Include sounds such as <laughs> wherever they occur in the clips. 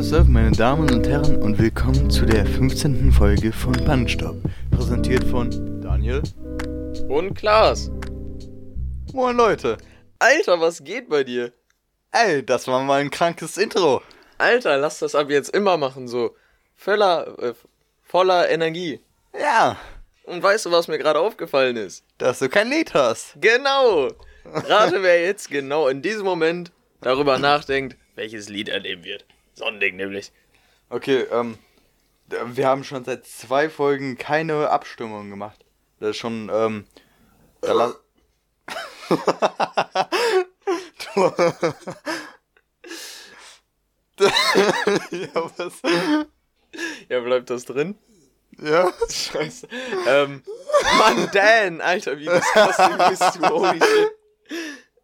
was up, meine Damen und Herren, und willkommen zu der 15. Folge von Bandstopp. Präsentiert von Daniel. Und Klaas. Moin Leute. Alter, was geht bei dir? Ey, das war mal ein krankes Intro. Alter, lass das ab jetzt immer machen, so. Voller, äh, voller Energie. Ja, Und weißt du, was mir gerade aufgefallen ist? dass du kein Lied hast. Genau. <laughs> Rate, wer jetzt genau in diesem Moment darüber nachdenkt, welches Lied er nehmen wird. Sonnending nämlich. Okay, ähm, wir haben schon seit zwei Folgen keine Abstimmung gemacht. Das ist schon, ähm, da du <laughs> ja, was? Ja, bleibt das drin? Ja? Scheiße. Ähm, Mann, Dan, Alter, wie disgusting bist du, holy shit.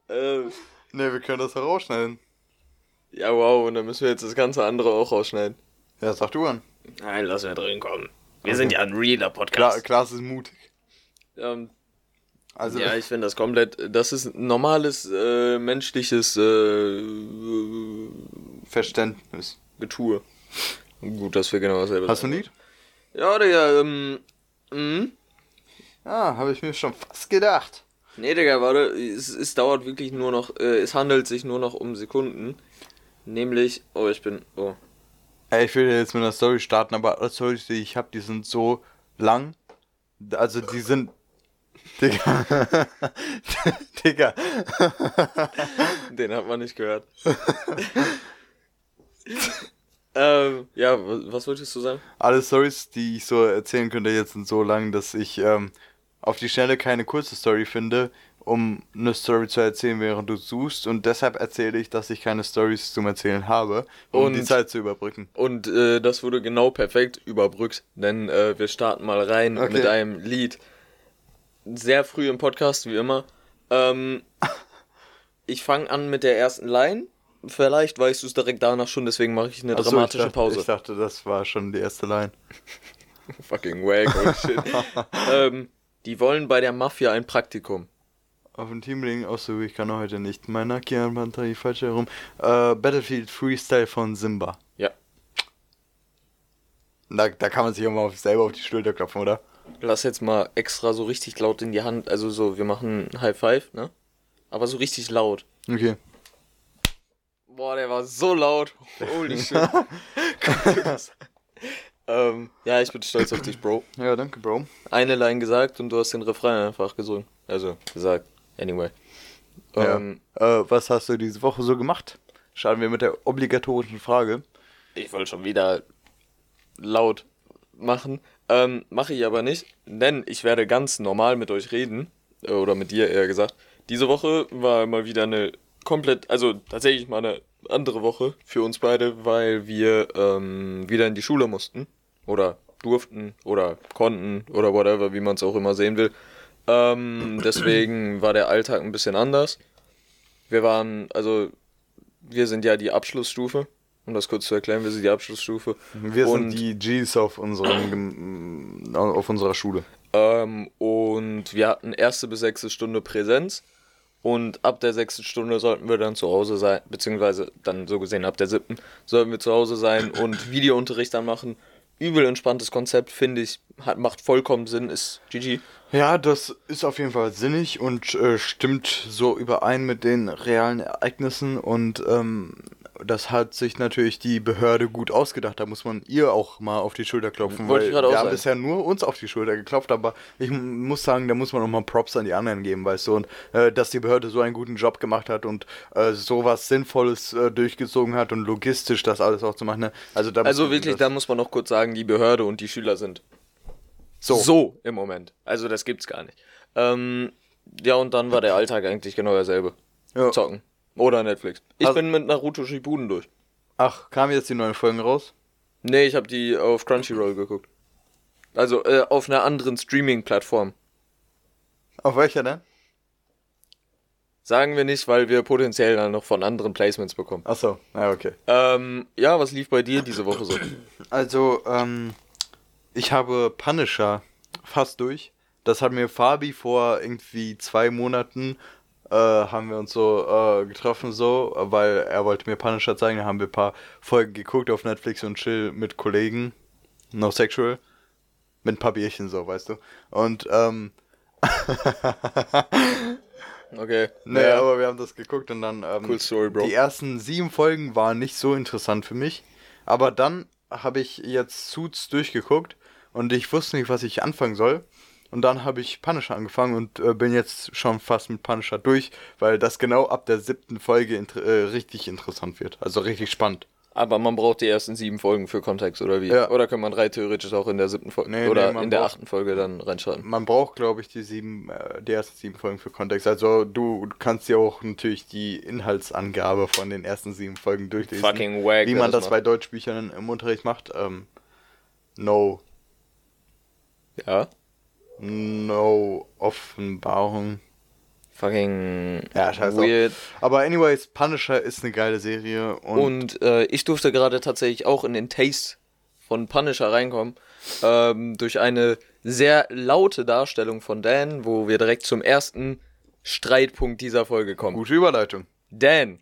Ähm, Ne, wir können das herausschneiden. Ja, wow, und dann müssen wir jetzt das ganze andere auch rausschneiden. Ja, sag du an. Nein, lass wir drin kommen. Wir sind ja ein realer Klar, Podcast. Klaas ist mutig. Ähm, Also, ja, ich finde das komplett. Das ist ein normales äh, menschliches äh, Verständnis. Getue. Gut, dass wir genau dasselbe Hast du ein. Lied? Ja, Digga, ähm. Mhm. Ja, habe ich mir schon fast gedacht. Nee, Digga, warte, es, es dauert wirklich nur noch, äh, es handelt sich nur noch um Sekunden. Nämlich, oh, ich bin, oh. Ey, ich will jetzt mit einer Story starten, aber alle Storys, die ich habe, die sind so lang. Also, die sind. Digga. <laughs> Digga. Den hat man nicht gehört. ähm, ja, wa- was wolltest du sagen? Alle Stories, die ich so erzählen könnte, jetzt sind so lang, dass ich ähm, auf die Schnelle keine kurze Story finde, um eine Story zu erzählen, während du suchst. Und deshalb erzähle ich, dass ich keine Stories zum Erzählen habe, um Und- die Zeit zu überbrücken. Und äh, das wurde genau perfekt überbrückt, denn äh, wir starten mal rein Okay. mit einem Lied. Sehr früh im Podcast, wie immer. Ähm, <laughs> ich fange an mit der ersten Line. Vielleicht weißt du es direkt danach schon, deswegen mache ich eine Ach so, dramatische ich dachte, Pause. Ich dachte, das war schon die erste Line. <laughs> Fucking wack, shit. <laughs> ähm, die wollen bei der Mafia ein Praktikum. Auf dem Teamlink Auszug, ich kann heute nicht. Mein Nakia Panther, falsch herum. Äh, Battlefield Freestyle von Simba. Ja. Da, da kann man sich auch mal selber auf die Schulter klopfen, oder? Lass jetzt mal extra so richtig laut in die Hand, also so, wir machen High Five, ne? Aber so richtig laut. Okay. Boah, der war so laut. Holy shit. <laughs> ähm, ja, ich bin stolz auf dich, Bro. Ja, danke, Bro. Eine Line gesagt und du hast den Refrain einfach gesungen. Also, gesagt. Anyway. Ähm, Ja. Äh, was hast du diese Woche so gemacht? Starten wir mit der obligatorischen Frage. Ich wollte schon wieder laut machen. Ähm, mache ich aber nicht, denn ich werde ganz normal mit euch reden. äh, Oder mit dir eher gesagt. Diese Woche war mal wieder eine komplett, also tatsächlich mal eine andere Woche für uns beide, weil wir ähm, wieder in die Schule mussten. Oder durften oder konnten oder whatever, wie man es auch immer sehen will. Ähm, deswegen war der Alltag ein bisschen anders. Wir waren, also wir sind ja die Abschlussstufe. Um das kurz zu erklären, wir sind die Abschlussstufe. Wir Und- sind die Gs auf, unserem, Gem- auf unserer Schule. Ähm, und wir hatten erste bis sechste Stunde Präsenz. Und ab der sechsten Stunde sollten wir dann zu Hause sein, beziehungsweise dann so gesehen ab der siebten sollten wir zu Hause sein und Videounterricht dann machen. Übel entspanntes Konzept, finde ich, hat, macht vollkommen Sinn, ist GG. Ja, das ist auf jeden Fall sinnig und äh, stimmt so überein mit den realen Ereignissen und ähm, das hat sich natürlich die Behörde gut ausgedacht. Da muss man ihr auch mal auf die Schulter klopfen, Wollte weil ich wir haben sagen. bisher nur uns auf die Schulter geklopft, aber ich muss sagen, da muss man auch mal Props an die anderen geben, weißt du, und äh, dass die Behörde so einen guten Job gemacht hat und äh, sowas Sinnvolles äh, durchgezogen hat und logistisch das alles auch zu machen. Ne? Also, da Also wirklich, da muss man noch kurz sagen, die Behörde und die Schüler sind so. so im Moment. Also das gibt's gar nicht. Ähm, ja, und dann war der Alltag eigentlich genau derselbe. Ja. Zocken. Oder Netflix. Ich Also- bin mit Naruto Shippuden durch. Ach, kamen jetzt die neuen Folgen raus? Nee, ich habe die auf Crunchyroll geguckt. Also äh, auf einer anderen Streaming-Plattform. Auf welcher denn? Sagen wir nicht, weil wir potenziell dann noch von anderen Placements bekommen. Achso, ja, okay. Ähm, ja, was lief bei dir diese Woche so? Also, ähm, ich habe Punisher fast durch. Das hat mir Fabi vor irgendwie zwei Monaten äh, haben wir uns so äh, getroffen, so, weil er wollte mir Punisher zeigen. Da haben wir ein paar Folgen geguckt auf Netflix und chill mit Kollegen. No sexual. Mit ein paar Bierchen, so, weißt du. Und, ähm. <laughs> Okay. <laughs> Nee, ja. aber wir haben das geguckt und dann. Ähm, Cool story, Bro. Die ersten sieben Folgen waren nicht so interessant für mich. Aber dann habe ich jetzt Suits durchgeguckt und ich wusste nicht, was ich anfangen soll. Und dann habe ich Punisher angefangen und äh, bin jetzt schon fast mit Punisher durch, weil das genau ab der siebten Folge inter äh, richtig interessant wird. Also richtig spannend. Aber man braucht die ersten sieben Folgen für Kontext, oder wie? Ja. Oder kann man drei theoretisch auch in der siebten Folge Nee, oder nee, in der braucht- achten Folge dann reinschreiben? Man braucht, glaube ich, die sieben, äh, die ersten sieben Folgen für Kontext. Also du kannst ja auch natürlich die Inhaltsangabe von den ersten sieben Folgen durchlesen. Fucking wack. wie man das macht. bei Deutschbüchern im Unterricht macht. Ähm, no Ja. No Offenbarung. Fucking Ja, scheiß weird. Aber anyways, Punisher ist eine geile Serie und, Und äh, ich durfte gerade tatsächlich auch in den Taste von Punisher reinkommen. Ähm, durch eine sehr laute Darstellung von Dan, wo wir direkt zum ersten Streitpunkt dieser Folge kommen. gute Überleitung. Dan,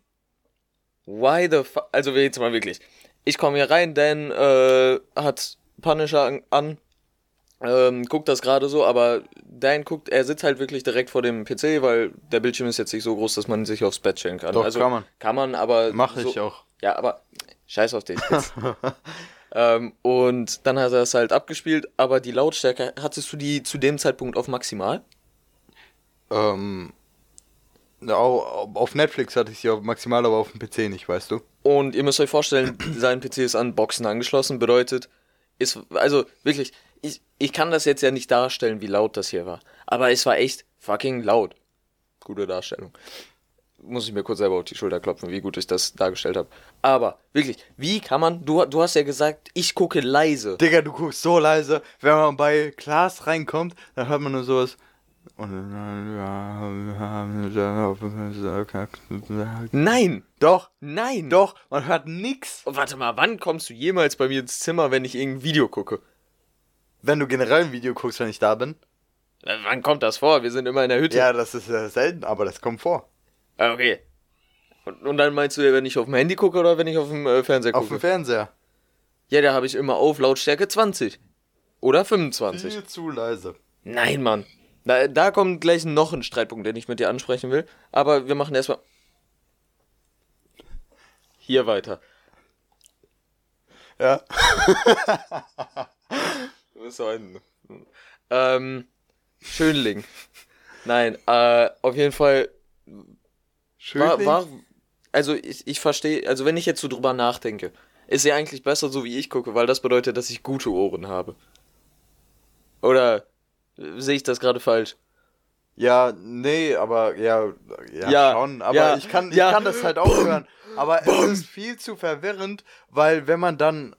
why the fuck? Also jetzt mal wirklich. Ich komme hier rein, Dan äh, hat Punisher an ähm, guckt das gerade so, aber Dan guckt, er sitzt halt wirklich direkt vor dem PC, weil der Bildschirm ist jetzt nicht so groß, dass man sich aufs Bett stellen kann. Doch, also, kann man. Kann man, aber. Mache so, ich auch. Ja, aber scheiß auf dich. Jetzt. <laughs> ähm, und dann hat er es halt abgespielt, aber die Lautstärke, hattest du die zu dem Zeitpunkt auf maximal? Ähm, au- auf Netflix hatte ich sie auf maximal, aber auf dem PC nicht, weißt du? Und ihr müsst euch vorstellen, <clears throat> sein PC ist an Boxen angeschlossen, bedeutet, ist, also wirklich, ich, ich kann das jetzt ja nicht darstellen, wie laut das hier war. Aber es war echt fucking laut. Gute Darstellung. Muss ich mir kurz selber auf die Schulter klopfen, wie gut ich das dargestellt habe. Aber wirklich, wie kann man, du, du hast ja gesagt, ich gucke leise. Digga, du guckst so leise. Wenn man bei Klaas reinkommt, dann hört man nur sowas. Nein, Doch, nein. doch, man hört nix. Warte mal, wann kommst du jemals bei mir ins Zimmer, wenn ich irgendein Video gucke? Wenn du generell ein Video guckst, wenn ich da bin. Äh, Wann kommt das vor? Wir sind immer in der Hütte. Ja, das ist äh, selten, aber das kommt vor. Ah, Okay. Und, und dann meinst du, wenn ich auf dem Handy gucke oder wenn ich auf dem äh, Fernseher Auf gucke? dem Fernseher. ja, da habe ich immer auf Lautstärke 20. Oder 25. Viel zu leise. Nein, Mann. Da, da kommt gleich noch ein Streitpunkt, den ich mit dir ansprechen will. Aber wir machen erstmal. Hier weiter. Ja. <laughs> Du bist so ein. Ähm. Schönling. Nein, äh, auf jeden Fall Schön. War, war, also ich, ich verstehe, also wenn ich jetzt so drüber nachdenke, ist ja eigentlich besser so wie ich gucke, weil das bedeutet, dass ich gute Ohren habe. Oder äh, sehe ich das gerade falsch? Ja, nee, aber ja, ja, Ja, schon. Aber ja, ich, kann, ich ja. kann das halt auch hören. Aber es ist viel zu verwirrend, weil wenn man dann.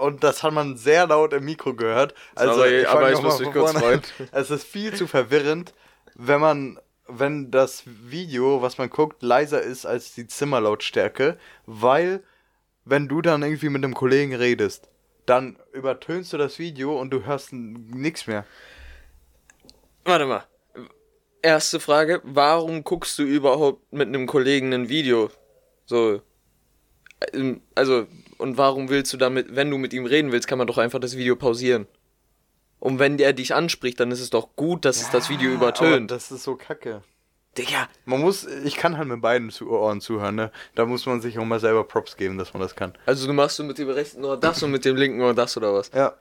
Und das hat man sehr laut im Mikro gehört. Also, aber ich noch mal muss mich kurz freuen. <laughs> Es ist viel zu verwirrend, wenn man. Wenn das Video, was man guckt, leiser ist als die Zimmerlautstärke, weil, wenn du dann irgendwie mit einem Kollegen redest, dann übertönst du das Video und du hörst nichts mehr. Warte mal. Erste Frage, warum guckst du überhaupt mit einem Kollegen ein Video? So. ähm, Also, und warum willst du damit, wenn du mit ihm reden willst, kann man doch einfach das Video pausieren. Und wenn der dich anspricht, dann ist es doch gut, dass es das Video übertönt. das ist so kacke. Digga, Man muss, ich kann halt mit beiden zu Ohren zuhören, ne? Da muss man sich auch mal selber Props geben, dass man das kann. Also du machst du mit dem rechten Ohr das und mit dem linken Ohr das oder was? Ja.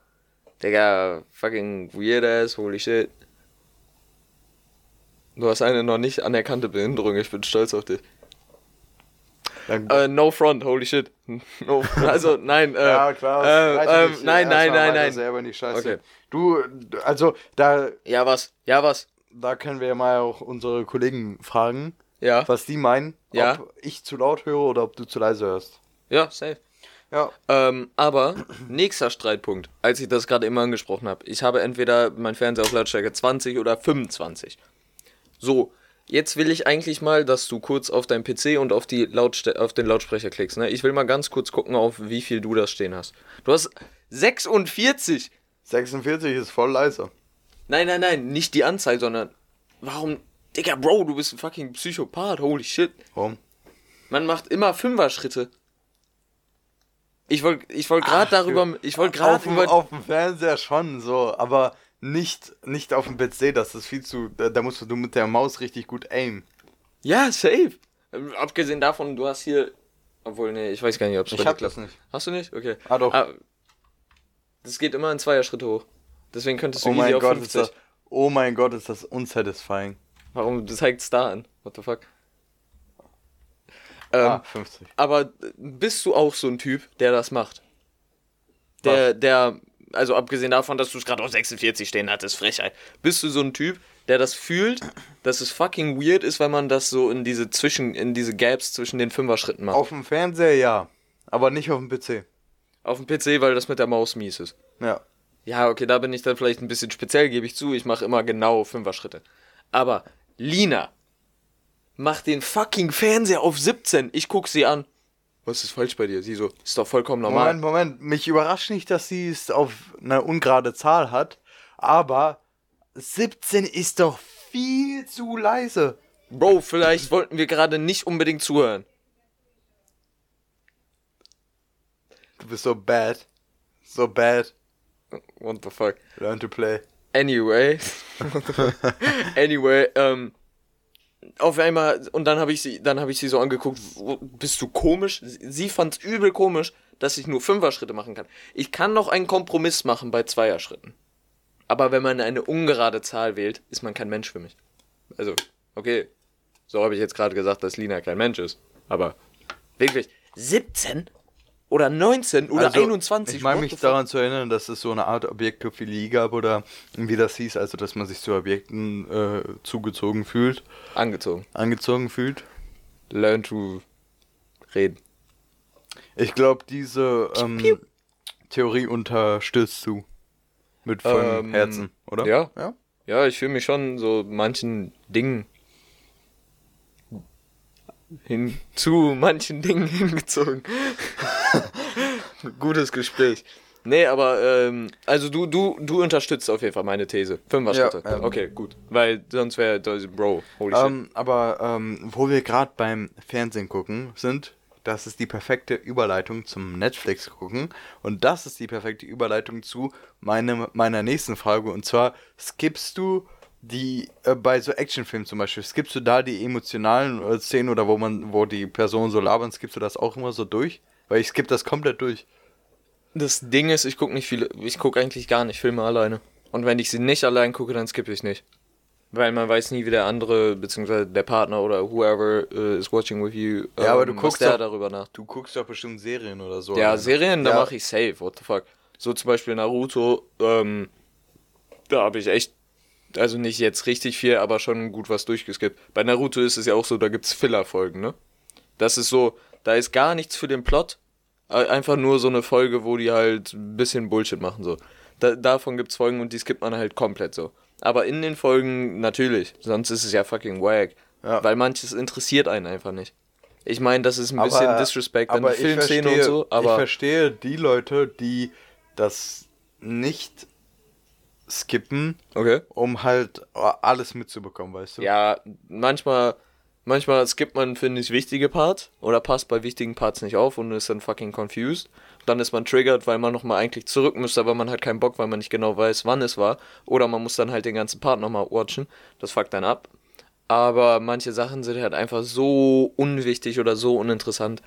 Digga, fucking weird ass, holy shit. Du hast eine noch nicht anerkannte Behinderung, ich bin stolz auf dich. Äh, no front, holy shit. <laughs> No, also, nein, äh, ja, klar. äh, ähm, nein, nein, nein, nein. selber in die Scheiße. Okay. Du, also, da, Ja, was? Ja, was? da können wir ja mal auch unsere Kollegen fragen, Ja, was die meinen, Ja. ob ich zu laut höre oder ob du zu leise hörst. ja, safe. Ja. Ähm, aber, nächster Streitpunkt, als ich das gerade immer angesprochen habe. Ich habe entweder mein Fernseher auf Lautstärke 20 oder 25. So, jetzt will ich eigentlich mal, dass du kurz auf dein PC und auf, die Lautste auf den Lautsprecher klickst. Ne? Ich will mal ganz kurz gucken, auf wie viel du das stehen hast. Du hast 46. 46 ist voll leise. Nein, nein, nein, nicht die Anzahl, sondern warum. Digga, Bro, du bist ein fucking Psychopath, holy shit. Warum? Man macht immer Fünfer-Schritte. Ich wollte ich wollt gerade darüber, ich wollte auf, gerade dem- über, auf dem Fernseher schon so, aber nicht, nicht auf dem PC, das ist viel zu. Da, da musst du mit der Maus richtig gut aim. ja, safe. Ähm, Abgesehen davon, du hast hier, obwohl, nee, ich weiß gar nicht, ob es Ich hab das nicht. Hast du nicht? Okay. Ah, doch. das geht immer in Zweier-Schritte hoch. Deswegen könntest du Oh easy mein auf Gott, ist 50. das. Oh mein Gott, ist das unsatisfying. Warum zeigt es da an? What the fuck? Ähm, ah, 50. Aber bist du auch so ein Typ, der das macht? Der, der, also abgesehen davon, dass du es gerade auf 46 stehen hattest, Frechheit. Bist du so ein Typ, der das fühlt, dass es fucking weird ist, wenn man das so in diese Zwischen, in diese Gaps zwischen den Fünfer-Schritten macht? Auf dem Fernseher ja, aber nicht auf dem PC. Auf dem PC, weil das mit der Maus mies ist. Ja. Ja, okay, da bin ich dann vielleicht ein bisschen speziell, gebe ich zu. Ich mache immer genau Fünfer-Schritte. Aber Lina macht den fucking Fernseher auf 17. Ich guck sie an. Was ist falsch bei dir? Sie so, ist doch vollkommen normal. Moment, Moment. Mich überrascht nicht, dass sie es auf eine ungerade Zahl hat, aber 17 ist doch viel zu leise. Bro, vielleicht wollten wir gerade nicht unbedingt zuhören. Du bist so bad. So bad. What the fuck? Learn to play. Anyway. <laughs> Anyway, ähm. Auf einmal, und dann habe ich sie, dann habe ich sie so angeguckt, bist du komisch? Sie fand's übel komisch, dass ich nur Fünfer-Schritte machen kann. Ich kann noch einen Kompromiss machen bei Zweier-Schritten. Aber wenn man eine ungerade Zahl wählt, ist man kein Mensch für mich. Also, okay. So habe ich jetzt gerade gesagt, dass Lina kein Mensch ist. Aber wirklich, 17 oder 19 oder Also, 21? Ich meine mich daran zu erinnern, dass es so eine Art Objekttophilie gab oder wie das hieß, also dass man sich zu Objekten äh, zugezogen fühlt, Angezogen. angezogen fühlt. Learn to reden. Ich glaube, diese ähm, Theorie unterstützt du. Mit vollem Ähm, Herzen, oder? ja. ja. Ja, ich fühle mich schon so manchen Dingen hin zu manchen Dingen <laughs> hingezogen. Gutes Gespräch. Nee, aber ähm, also du du du unterstützt auf jeden Fall meine These. Fünfer Ja, Schritte. ähm. okay, gut, weil sonst wäre das Bro. Holy Ähm, aber ähm, wo wir gerade beim Fernsehen gucken sind, das ist die perfekte Überleitung zum Netflix gucken und das ist die perfekte Überleitung zu meine, meiner nächsten Frage und zwar skippst du die äh, bei so Actionfilmen zum Beispiel skippst du da die emotionalen äh, Szenen oder wo man wo die Personen so labern skippst du das auch immer so durch weil ich skipp das komplett durch. Das Ding ist, ich gucke nicht viele, ich gucke eigentlich gar nicht Filme alleine. Und wenn ich sie nicht allein gucke, dann skippe ich nicht. Weil man weiß nie, wie der andere, beziehungsweise der Partner oder whoever uh, is watching with you, Ja, aber du ähm, guckst doch- darüber nach. du guckst doch bestimmt Serien oder so Ja, alleine. Serien, da Ja. mache ich safe, what the fuck. So zum Beispiel Naruto, ähm, da habe ich echt, also nicht jetzt richtig viel, aber schon gut was durchgeskippt. Bei Naruto ist es ja auch so, da gibt's Filler-Folgen, ne? Das ist so, da ist gar nichts für den Plot, äh, einfach nur so eine Folge, wo die halt ein bisschen Bullshit machen, so. Da, davon gibt's Folgen und die skippt man halt komplett so. Aber in den Folgen natürlich, sonst ist es ja fucking wack. Ja. Weil manches interessiert einen einfach nicht. Ich meine, das ist ein bisschen Disrespect an die ich Filmszene und so, ich aber verstehe die Leute, die das nicht skippen, okay. um halt alles mitzubekommen, weißt du? Ja, manchmal, manchmal skippt man, finde ich, wichtige Parts oder passt bei wichtigen Parts nicht auf und ist dann fucking confused. Dann ist man triggert, weil man nochmal eigentlich zurück müsste, aber man hat keinen Bock, weil man nicht genau weiß, wann es war. Oder man muss dann halt den ganzen Part nochmal watchen. Das fuckt dann ab. Aber manche Sachen sind halt einfach so unwichtig oder so uninteressant.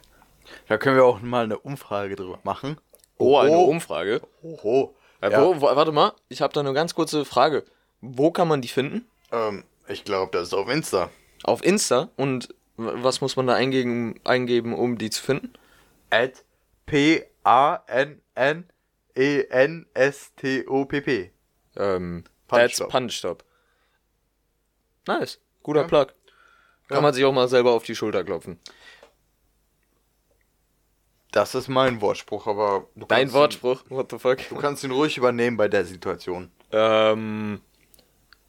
Da können wir auch mal eine Umfrage drüber machen. Oh, eine Oh. Umfrage. Oho. Äh, Ja. wo, warte mal, ich habe da eine ganz kurze Frage. Wo kann man die finden? Ähm, ich glaube, das ist auf Insta. Auf Insta? Und was muss man da eingeben, eingeben um die zu finden? At P-A-N-N-E-N-S-T-O-P-P. Ähm, Punch Stop. Punch Stop. Nice. Guter Ja. Plug. Kann Ja. man sich auch mal selber auf die Schulter klopfen. Das ist mein Wortspruch, aber Dein Wortspruch. What the fuck? Ihn, du kannst ihn ruhig übernehmen bei der Situation. Ähm.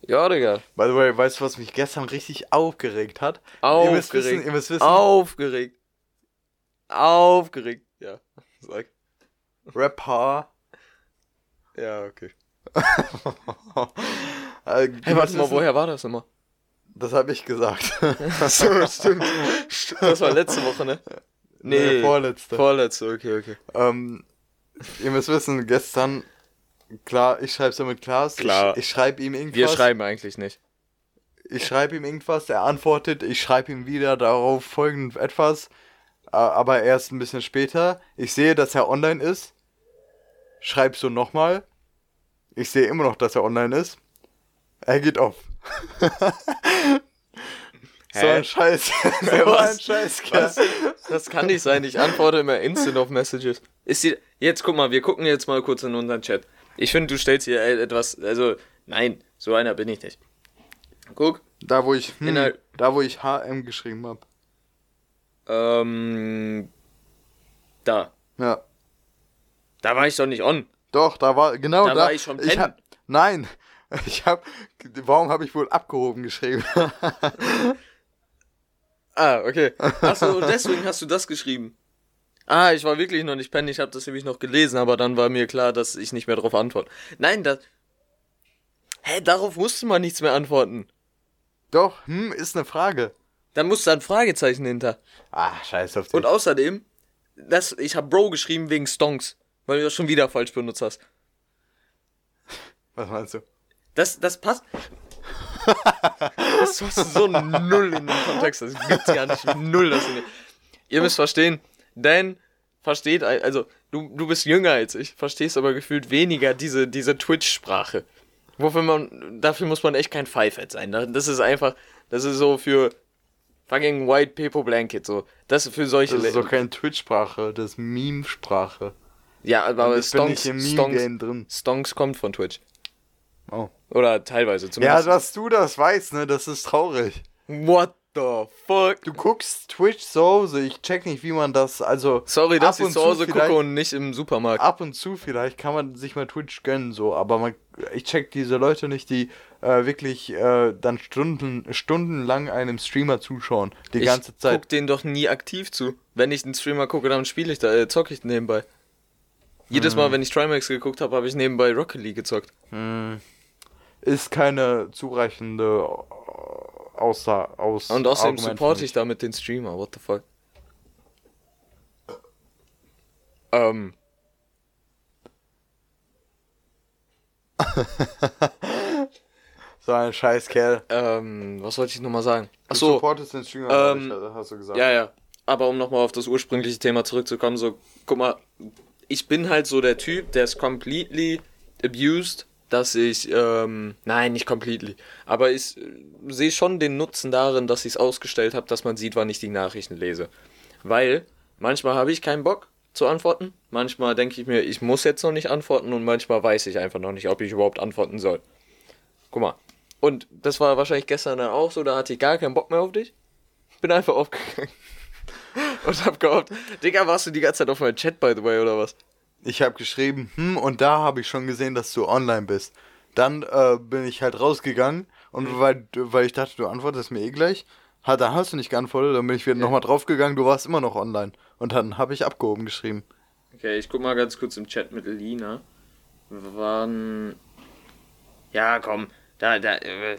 Ja, Digga. By the way, weißt du, was mich gestern richtig aufgeregt hat? Ihr müsst wissen, Aufgeregt. ihr müsst wissen Aufgeregt. Aufgeregt. Ja. Sag. Rapper. Ja, okay. <laughs> äh, Hey, warte mal, woher war das immer? Das habe ich gesagt. <laughs> so, stimmt. <laughs> Das war letzte Woche, ne? Nee, vorletzte. Vorletzte, okay, okay. Ähm, ihr müsst wissen, gestern, klar, ich schreibe so mit Klaas. Klar. Ich, ich schreibe ihm irgendwas. Wir schreiben eigentlich nicht. Ich schreibe ihm irgendwas, er antwortet, ich schreibe ihm wieder darauf folgend etwas, aber erst ein bisschen später. Ich sehe, dass er online ist. Schreib so nochmal. Ich sehe immer noch, dass er online ist. Er geht auf. <laughs> so ein Scheiß. <laughs> so ein Was? Scheiß, Was? Das kann nicht sein. Ich antworte immer instant auf Messages. Ist die, jetzt guck mal, wir gucken jetzt mal kurz in unseren Chat. Ich finde, du stellst hier äh, etwas, also, nein, so einer bin ich nicht. Guck, Da, wo ich, hm, da, wo ich HM geschrieben habe. ähm, da. Ja. Da war ich doch nicht on. Doch, da war, genau Da da. war ich schon pennen. hab, nein. <laughs> Ich hab, warum habe ich wohl abgehoben geschrieben? <laughs> Ah, okay. Achso, deswegen hast du das geschrieben. Ah, ich war wirklich noch nicht pennen. Ich habe das nämlich noch gelesen, aber dann war mir klar, dass ich nicht mehr darauf antworte. Nein, das. Hä, darauf musste man nichts mehr antworten. Doch, hm, ist eine Frage. Da musste ein Fragezeichen hinter. Ah, scheiß auf dich. Und außerdem, das, ich habe Bro geschrieben wegen Stonks, weil du das schon wieder falsch benutzt hast. Was meinst du? Das, das passt. das passt so null in den Kontext. Das gibt's gar nicht. Null das in den... Ihr müsst verstehen, Dan versteht, also du, du bist jünger als ich, verstehst aber gefühlt weniger diese, diese Twitch-Sprache. Wofür man, dafür muss man echt kein Pfeifett sein. Das ist einfach, das ist so für fucking White People Blanket, so. Das ist für solche Das ist doch keine Twitch-Sprache, das ist Meme-Sprache. Ja, aber Stonks, Stonks, Meme-Game drin. Stonks kommt von Twitch. Oh. Oder teilweise Ja, zumindest. dass du das weißt, ne, das ist traurig. What the fuck? Du guckst Twitch zu Hause, ich check nicht, wie man das, also. Sorry, dass ich zu Hause gucke und nicht im Supermarkt. Ab und zu vielleicht kann man sich mal Twitch gönnen, so, aber man, ich check diese Leute nicht, die äh, wirklich äh, dann Stunden, stundenlang einem Streamer zuschauen, die ich ganze Zeit. guck den doch nie aktiv zu. Wenn ich einen Streamer gucke, dann spiele ich da, äh, zocke ich nebenbei. Jedes Hm. Mal, wenn ich Trimax geguckt habe, habe ich nebenbei Rocket League gezockt. Hm, ist keine zureichende Aussa aus. Und außerdem supporte ich damit den Streamer. What the fuck? Ähm. <laughs> So ein scheiß Kerl. Ähm, was wollte ich nochmal sagen? Du Achso, supportest den Streamer, ähm, ich, hast du gesagt. Ja, ja. Aber um nochmal auf das ursprüngliche Thema zurückzukommen, so, guck mal, ich bin halt so der Typ, der ist completely abused, dass ich, ähm, nein, nicht completely, aber ich äh, sehe schon den Nutzen darin, dass ich es ausgestellt habe, dass man sieht, wann ich die Nachrichten lese. Weil manchmal habe ich keinen Bock zu antworten, manchmal denke ich mir, ich muss jetzt noch nicht antworten und manchmal weiß ich einfach noch nicht, ob ich überhaupt antworten soll. Guck mal. Und das war wahrscheinlich gestern dann auch so, da hatte ich gar keinen Bock mehr auf dich. Bin einfach aufgegangen. <laughs> Und hab gehofft, Digga, warst du die ganze Zeit auf meinem Chat, by the way, oder was? Ich habe geschrieben, hm, und da habe ich schon gesehen, dass du online bist. Dann äh, bin ich halt rausgegangen und Mhm. weil, weil ich dachte, du antwortest mir eh gleich, ha, dann hast du nicht geantwortet, dann bin ich wieder nochmal draufgegangen, du warst immer noch online. Und dann habe ich abgehoben geschrieben. Okay, ich guck mal ganz kurz im Chat mit Lina. Wann. Ja, komm. Da, da. Äh, äh,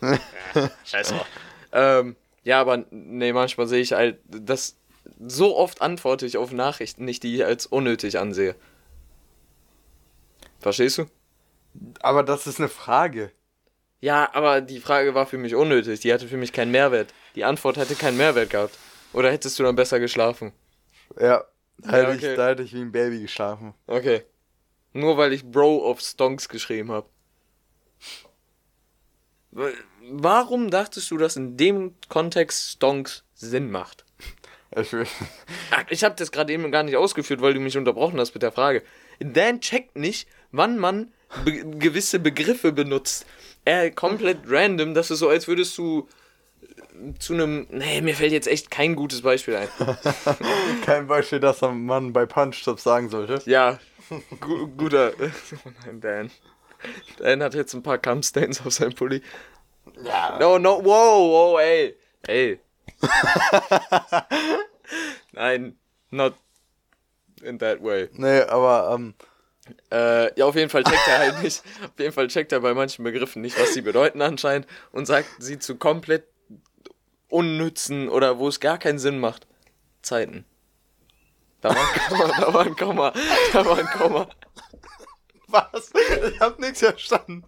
<laughs> Scheiß drauf. ähm, ja, aber nee, manchmal sehe ich halt, das. So oft antworte ich auf Nachrichten nicht, die ich als unnötig ansehe. Verstehst du? Aber das ist eine Frage. Ja, aber die Frage war für mich unnötig. Die hatte für mich keinen Mehrwert. Die Antwort hätte keinen Mehrwert gehabt. Oder hättest du dann besser geschlafen? Ja, da hätte okay. ich, da hätte ich wie ein Baby geschlafen. Okay. Nur weil ich Bro of Stonks geschrieben habe. Warum dachtest du, dass in dem Kontext Stonks Sinn macht? Ich, Ach, ich habe das gerade eben gar nicht ausgeführt, weil du mich unterbrochen hast mit der Frage. Dan checkt nicht, wann man be gewisse Begriffe benutzt. Er komplett random, das ist so, als würdest du zu einem. Nee, mir fällt jetzt echt kein gutes Beispiel ein. <laughs> kein Beispiel, dass man bei Punch-Stops sagen sollte. Ja, gu guter. <laughs> Oh nein, Dan. Dan hat jetzt ein paar Cum-Stains auf seinem Pulli. Ja. No, no, wow, wow, ey. Ey. <laughs> Nein, not in that way. Nee, aber ähm, Äh, ja, auf jeden Fall checkt er halt nicht. <laughs> Auf jeden Fall checkt er bei manchen Begriffen nicht, was sie bedeuten anscheinend und sagt sie zu komplett unnützen oder wo es gar keinen Sinn macht. Zeiten. Da war ein Komma, <laughs> da war ein Komma, da war ein Komma. Was? Ich hab nichts verstanden.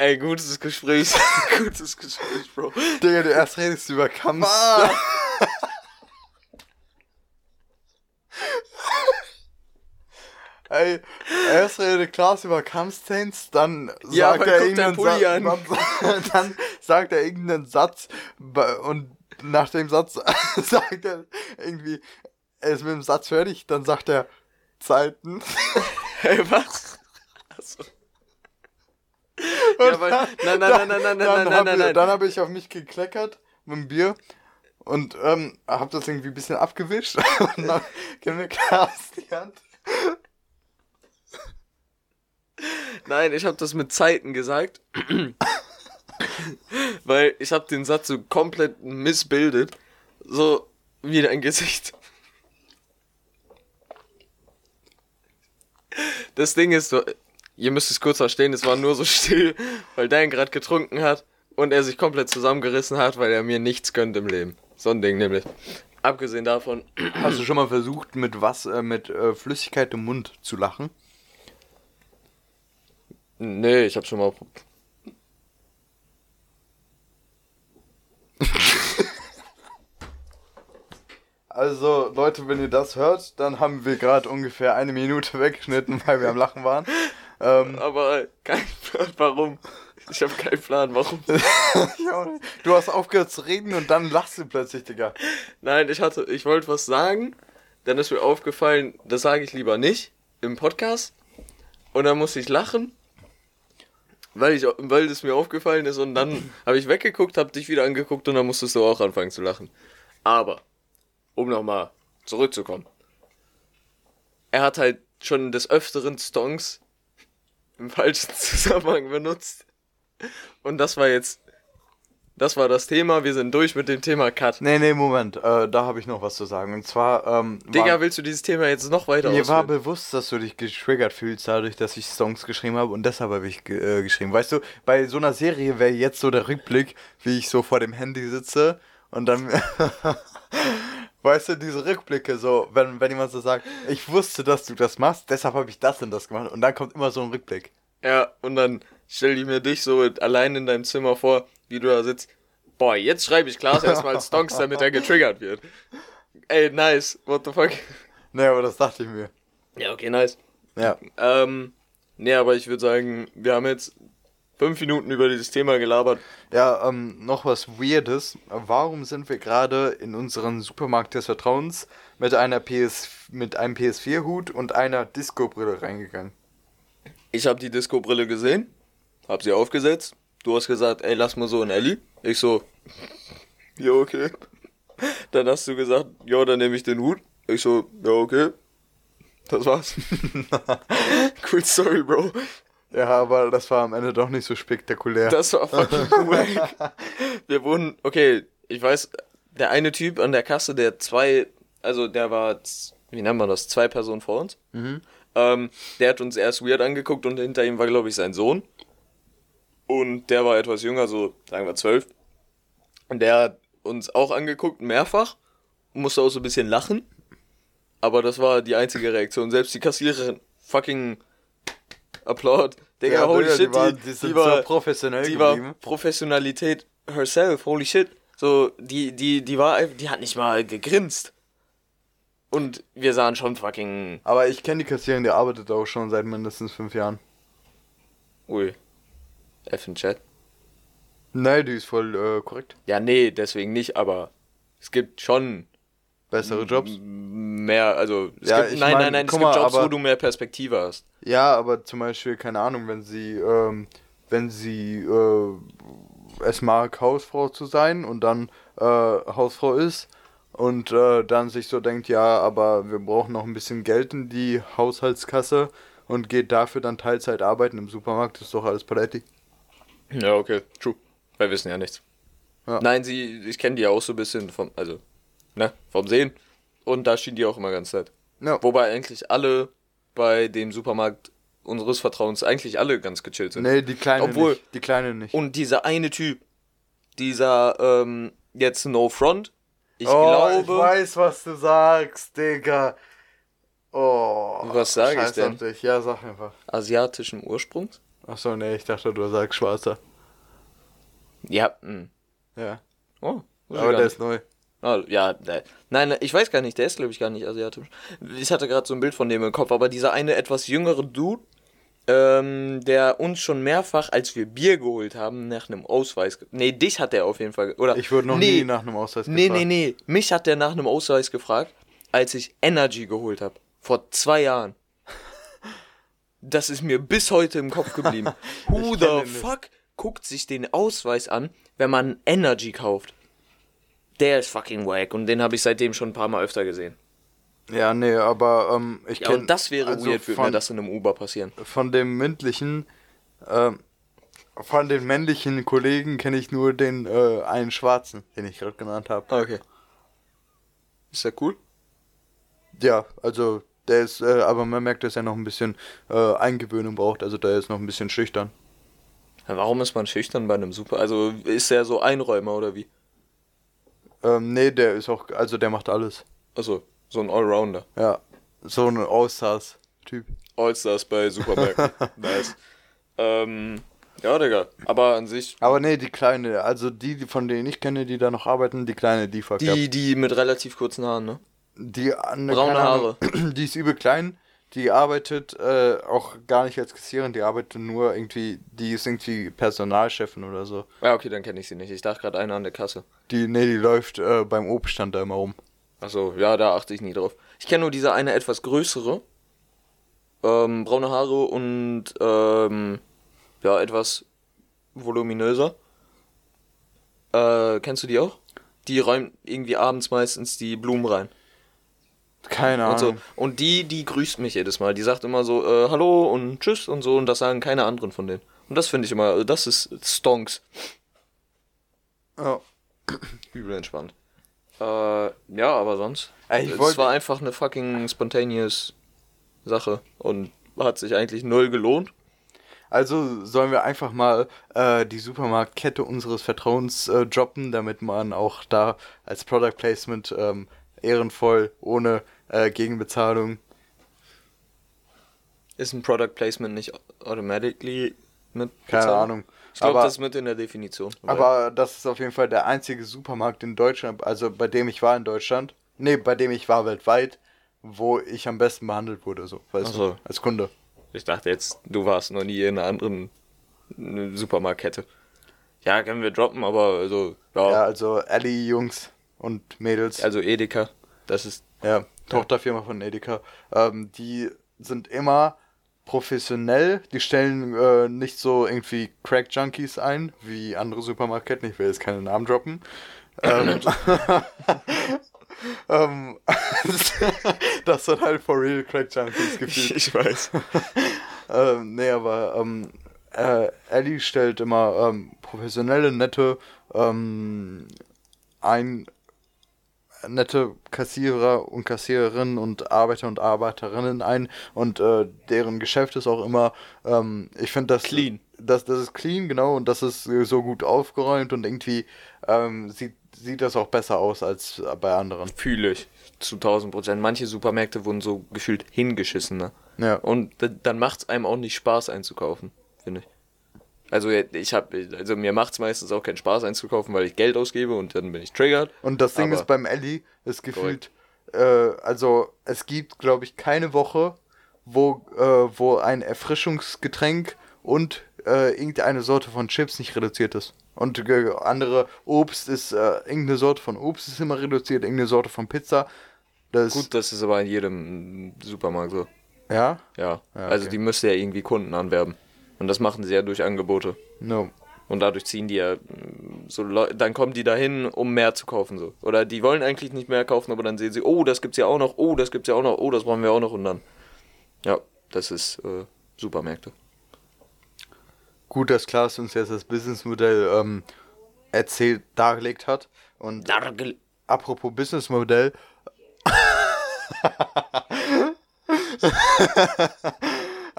Ey, gutes Gespräch. <laughs> gutes Gespräch, Bro. Digga, du erst redest über Kampf. <laughs> Ey, erst redet Klaas über Kampfszens, dann Ja, sagt er irgendeinen Satz, an. <laughs> dann, sagt er irgendeinen Satz und nach dem Satz sagt er irgendwie, er ist mit dem Satz fertig, dann sagt er Zeiten. Ey, was? Achso. Ja, weil, nein, nein, nein, nein, nein, nein, dann nein, nein, nein, nein. Dann habe ich auf mich gekleckert mit dem Bier und ähm, habe das irgendwie ein bisschen abgewischt <laughs> und dann gib mir Klaas die Hand. Nein, ich habe das mit Zeiten gesagt. Weil ich habe den Satz so komplett missbildet. So wie dein Gesicht. Das Ding ist, so, ihr müsst es kurz verstehen, es war nur so <laughs> still, weil Dan gerade getrunken hat und er sich komplett zusammengerissen hat, weil er mir nichts gönnt im Leben. So ein Ding nämlich. Abgesehen davon, <clears throat> Hast du schon mal versucht, mit was, äh, mit äh, Flüssigkeit im Mund zu lachen? nee, ich habe schon mal <laughs> Also, Leute, wenn ihr das hört, dann haben wir gerade ungefähr eine Minute weggeschnitten, weil wir am Lachen waren. Ähm, Aber kein Plan, warum. Ich habe keinen Plan, warum. <laughs> du hast aufgehört zu reden und dann lachst du plötzlich, Digga. Nein, ich hatte, ich wollte was sagen, dann ist mir aufgefallen, das sage ich lieber nicht im Podcast. Und dann musste ich lachen, weil ich, weil es mir aufgefallen ist und dann <laughs> habe ich weggeguckt, habe dich wieder angeguckt und dann musstest du auch anfangen zu lachen. Aber, um nochmal zurückzukommen. Er hat halt schon des Öfteren Stonks im falschen <laughs> Zusammenhang benutzt. Und das war jetzt, das war das Thema. Wir sind durch mit dem Thema Cut. Nee, nee, Moment, äh, da habe ich noch was zu sagen. Und zwar, ähm, Digga, war, willst du dieses Thema jetzt noch weiter mir war ausführen? bewusst, dass du dich getriggert fühlst, dadurch, dass ich Songs geschrieben habe und deshalb habe ich äh, geschrieben. Weißt du, bei so einer Serie wäre jetzt so der Rückblick, wie ich so vor dem Handy sitze und dann. <laughs> Weißt du, diese Rückblicke, so, wenn, wenn jemand so sagt, ich wusste, dass du das machst, deshalb habe ich das und das gemacht. Und dann kommt immer so ein Rückblick. Ja, und dann stell ich mir dich so allein in deinem Zimmer vor, wie du da sitzt. Boah, jetzt schreibe ich Klaas erstmal Stonks, <laughs> damit er getriggert wird. Ey, nice. What the fuck? Nee, aber das dachte ich mir. Ja, okay, nice. Ja. Ähm, nee, aber ich würde sagen, wir haben jetzt fünf Minuten über dieses Thema gelabert. Ja, ähm, noch was Weirdes. Warum sind wir gerade in unseren Supermarkt des Vertrauens mit einer PS, mit einem PS4-Hut und einer Disco-Brille reingegangen? Ich habe die Disco-Brille gesehen, hab sie aufgesetzt. Du hast gesagt, ey, lass mal so ein Ellie. Ich so, <laughs> ja, okay. Dann hast du gesagt, ja, dann nehme ich den Hut. Ich so, ja, okay. Das war's. <laughs> cool Story, Bro. Ja, aber das war am Ende doch nicht so spektakulär. Das war <laughs> fucking wack. Wir wurden, okay, ich weiß, der eine Typ an der Kasse, der zwei, also der war, wie nennt man das, zwei Personen vor uns. Ähm, der hat uns erst weird angeguckt und hinter ihm war, glaube ich, sein Sohn. Und der war etwas jünger, so sagen wir zwölf. Und der hat uns auch angeguckt, mehrfach. Musste auch so ein bisschen lachen. Aber das war die einzige Reaktion. Selbst die Kassiererin, fucking Applaud. Digga, Ja, holy Digga, die shit, die, die sind die war, so professionell die geblieben. war Professionalität herself, holy shit. So, die, die, die war, einfach- die hat nicht mal gegrinst. Und wir sahen schon fucking, aber ich kenne die Kassiererin, die arbeitet auch schon seit mindestens fünf Jahren. ui, F in Chat. Nein, die ist voll äh, korrekt. Ja, nee, deswegen nicht, aber es gibt schon Bessere Jobs. mehr, also, es Ja, gibt, nein, mein, nein, nein, es gibt mal, Jobs, wo aber- du mehr Perspektive hast. Ja, aber zum Beispiel, keine Ahnung, wenn sie, ähm, wenn sie äh, es mag, Hausfrau zu sein und dann äh, Hausfrau ist und äh, dann sich so denkt, ja, aber wir brauchen noch ein bisschen Geld in die Haushaltskasse und geht dafür dann Teilzeit arbeiten im Supermarkt, ist doch alles paletti. Ja, okay, true. Wir wissen ja nichts. Ja. Nein, sie, ich kenne die auch so ein bisschen vom, also, ne, vom Sehen. Und da schien die auch immer ganz nett. Ja. Wobei eigentlich alle bei dem Supermarkt unseres Vertrauens eigentlich alle ganz gechillt sind. Nee, die Kleine Obwohl- nicht. Die Kleine nicht. Und dieser eine Typ, dieser, ähm, jetzt No Front, ich oh, glaube. ich weiß, was du sagst, Digga. Oh. Was sag ich denn? Dich. Ja, sag einfach. asiatischen Ursprungs. Achso, nee, ich dachte, du sagst Schwarzer. Ja, mh. Ja. Oh, Aber der nicht. ist neu. Ah, ja, der, nein, ich weiß gar nicht, der ist glaube ich gar nicht asiatisch. Ich hatte gerade so ein Bild von dem im Kopf, aber dieser eine etwas jüngere Dude, ähm, der uns schon mehrfach, als wir Bier geholt haben, nach einem Ausweis. Nee, dich hat der auf jeden Fall. Oder, Ich wurde noch nee, nie nach einem Ausweis Nee, gefragt. nee, nee. Mich hat der nach einem Ausweis gefragt, als ich Energy geholt habe. Vor zwei Jahren. <laughs> Das ist mir bis heute im Kopf geblieben. <laughs> Who the fuck guckt sich den Ausweis an, wenn man Energy kauft? Der ist fucking wack und den habe ich seitdem schon ein paar Mal öfter gesehen. Ja, nee, aber ähm, ich Ja, kenn, und das wäre also weird, würde mir das in einem Uber passieren. Von dem mündlichen, ähm, von den männlichen Kollegen kenne ich nur den äh, einen Schwarzen, den ich gerade genannt habe. Okay. Ist der cool? Ja, also der ist, äh, aber man merkt, dass er noch ein bisschen äh, Eingewöhnung braucht. Also der ist noch ein bisschen schüchtern. Ja, warum ist man schüchtern bei einem Super? Also ist der so Einräumer oder wie? Ähm, nee, der ist auch, also der macht alles. Also so ein Allrounder. Ja, so ein Allstars-Typ. Allstars bei Supermärkten. <laughs> nice. Ähm, ja, Digga. Aber an sich, Aber nee, die Kleine, also die, von denen ich kenne, die da noch arbeiten, die Kleine, die ab. die, die mit relativ kurzen Haaren, ne? Die, ne, Braune Haare. <clears throat> Die ist übel klein. Die arbeitet äh, auch gar nicht als Kassiererin, die arbeitet nur irgendwie, die ist irgendwie Personalchefin oder so. Ja, okay, dann kenne ich sie nicht. Ich dachte gerade einer an der Kasse. Die, nee, die läuft äh, beim Obststand da immer rum. Achso, ja, da achte ich nie drauf. Ich kenne nur diese eine etwas größere. Ähm, braune Haare und, ähm, ja, etwas voluminöser. Äh, kennst du die auch? Die räumt irgendwie abends meistens die Blumen rein. Keine Und, so. Ahnung. und die, die grüßt mich jedes Mal. Die sagt immer so, äh, hallo und tschüss und so. Und das sagen keine anderen von denen. Und das finde ich immer, das ist Stonks. Ja. Übel entspannt. Äh, ja, aber sonst. Ey, ich es war einfach eine fucking spontaneous Sache. Und hat sich eigentlich null gelohnt. Also sollen wir einfach mal äh, die Supermarktkette unseres Vertrauens äh, droppen, damit man auch da als Product Placement ähm, ehrenvoll, ohne äh, Gegenbezahlung. Ist ein Product Placement nicht automatically mit Keine? Ahnung. Ich glaube, das ist mit in der Definition. Aber das ist auf jeden Fall der einzige Supermarkt in Deutschland, also bei dem ich war in Deutschland, nee, bei dem ich war weltweit, wo ich am besten behandelt wurde, so, weißt so. du, als Kunde. Ich dachte jetzt, du warst noch nie in einer anderen äh, Supermarktkette. Ja, können wir droppen, aber also, ja, Ja, also Ellie Jungs und Mädels, also Edeka, das ist, ja, Tochterfirma von Edeka, ähm, die sind immer professionell, die stellen äh, nicht so irgendwie Crack-Junkies ein, wie andere Supermarktketten, ich will jetzt keine Namen droppen. Ähm, <laughs> ähm, <laughs> das sind halt for real Crack-Junkies gefühlt. ich weiß. <laughs> ähm, nee, aber ähm, äh, Ellie stellt immer ähm, professionelle, nette, ähm, ein nette Kassierer und Kassiererinnen und Arbeiter und Arbeiterinnen ein und äh, deren Geschäft ist auch immer, ähm, ich finde das Clean. Das, das ist clean, genau, und das ist äh, so gut aufgeräumt und irgendwie ähm, sieht, sieht das auch besser aus als bei anderen. Fühle ich. Zu 1000 Prozent. Manche Supermärkte wurden so gefühlt hingeschissen, ne? Ja. Und dann macht es einem auch nicht Spaß einzukaufen, finde ich. Also ich habe, also mir macht es meistens auch keinen Spaß einzukaufen, weil ich Geld ausgebe und dann bin ich triggert. Und das Ding ist beim Ellie, ist gefühlt, äh, also es gibt, glaube ich, keine Woche, wo, äh, wo ein Erfrischungsgetränk und äh, irgendeine Sorte von Chips nicht reduziert ist. Und äh, andere Obst ist, äh, irgendeine Sorte von Obst ist immer reduziert, irgendeine Sorte von Pizza. Das Gut, das ist aber in jedem Supermarkt so. Ja? Ja. Ja, Also okay. die müsste ja irgendwie Kunden anwerben. Und das machen sie ja durch Angebote. No. Und dadurch ziehen die ja mm, so Leute, dann kommen die dahin, um mehr zu kaufen so. Oder die wollen eigentlich nicht mehr kaufen, aber dann sehen sie, oh, das gibt's ja auch noch, oh, das gibt's ja auch noch, oh, das brauchen wir auch noch und dann. Ja, das ist äh, Supermärkte. Gut, dass Klaas uns jetzt das Businessmodell ähm, erzählt, dargelegt hat. Und Dargel apropos Businessmodell. <laughs>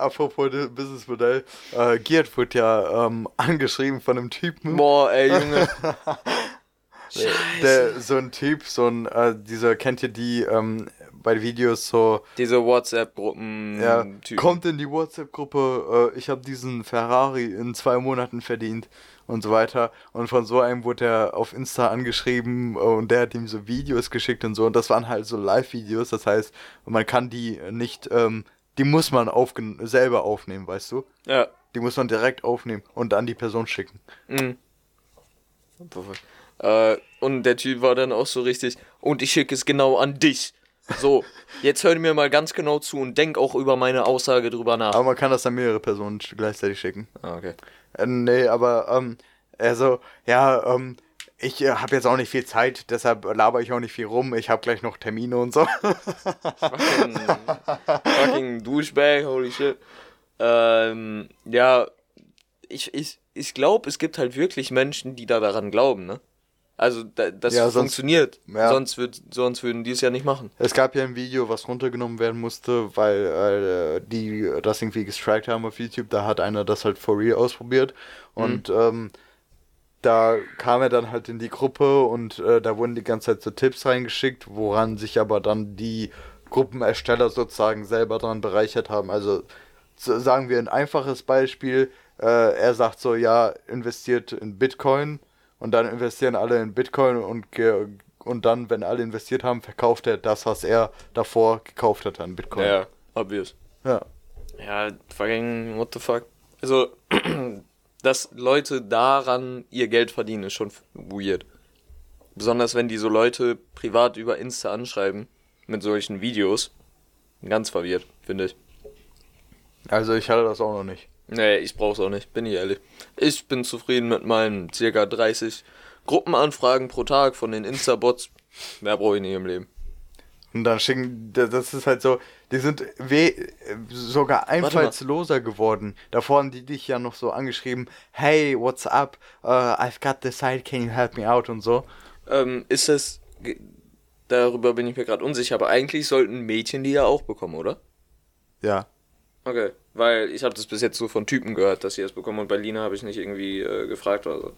apropos Businessmodell. Äh, Giert wurde ja ähm, <laughs> angeschrieben von einem Typen. Boah, ey, Junge. <laughs> Der, so ein Typ, so ein, äh, dieser, kennt ihr die ähm, bei Videos so, Diese WhatsApp-Gruppen. ja, kommt in die WhatsApp-Gruppe, äh, ich habe diesen Ferrari in zwei Monaten verdient und so weiter. Und von so einem wurde er auf Insta angeschrieben äh, und der hat ihm so Videos geschickt und so. Und das waren halt so Live-Videos, das heißt, man kann die nicht, ähm, die muss man aufgen selber aufnehmen, weißt du? Ja. Die muss man direkt aufnehmen und an die Person schicken. Mhm. Fuck? Äh, und der Typ war dann auch so richtig, und ich schicke es genau an dich. So, jetzt hör mir mal ganz genau zu und denk auch über meine Aussage drüber nach. Aber man kann das an mehrere Personen gleichzeitig schicken. Ah, okay. Äh, nee, aber, ähm, also, ja, ähm, ich äh, habe jetzt auch nicht viel Zeit, deshalb laber ich auch nicht viel rum. Ich habe gleich noch Termine und so. Fucking, fucking Douchebag, holy shit. Ähm, ja, ich, ich, ich glaube, es gibt halt wirklich Menschen, die da daran glauben, ne? Also, da, das Ja, sonst- funktioniert. ja. Sonst, wird, sonst würden die es ja nicht machen. Es gab ja ein Video, was runtergenommen werden musste, weil äh, die das irgendwie gestrikt haben auf YouTube. Da hat einer das halt for real ausprobiert. Und ähm, da kam er dann halt in die Gruppe und äh, da wurden die ganze Zeit so Tipps reingeschickt, woran sich aber dann die Gruppenersteller sozusagen selber dran bereichert haben. Also so, sagen wir ein einfaches Beispiel. Äh, er sagt so, ja, investiert in Bitcoin und dann investieren alle in Bitcoin und, ge und dann, wenn alle investiert haben, verkauft er das, was er davor gekauft hat an Bitcoin. Ja, obvious. ja. Ja, fucking, what the fuck. Also, <clears throat> dass Leute daran ihr Geld verdienen, ist schon weird. Besonders wenn die so Leute privat über Insta anschreiben mit solchen Videos. Ganz verwirrt, finde ich. Also ich hatte das auch noch nicht. Nee, ich brauch's auch nicht, bin ich ehrlich. Ich bin zufrieden mit meinen circa 30 Gruppenanfragen pro Tag von den Insta-Bots. Mehr brauche ich nicht im Leben. Und dann schicken, da- das ist halt so, die sind we sogar einfallsloser geworden. Davor haben die dich ja noch so angeschrieben, hey, what's up? Uh, I've got the site, can you help me out und so. Ähm, ist das. Darüber bin ich mir gerade unsicher, aber eigentlich sollten Mädchen die ja auch bekommen, oder? Ja. Okay, weil ich habe das bis jetzt so von Typen gehört, dass sie das bekommen und bei Lina habe ich nicht irgendwie äh, gefragt oder so.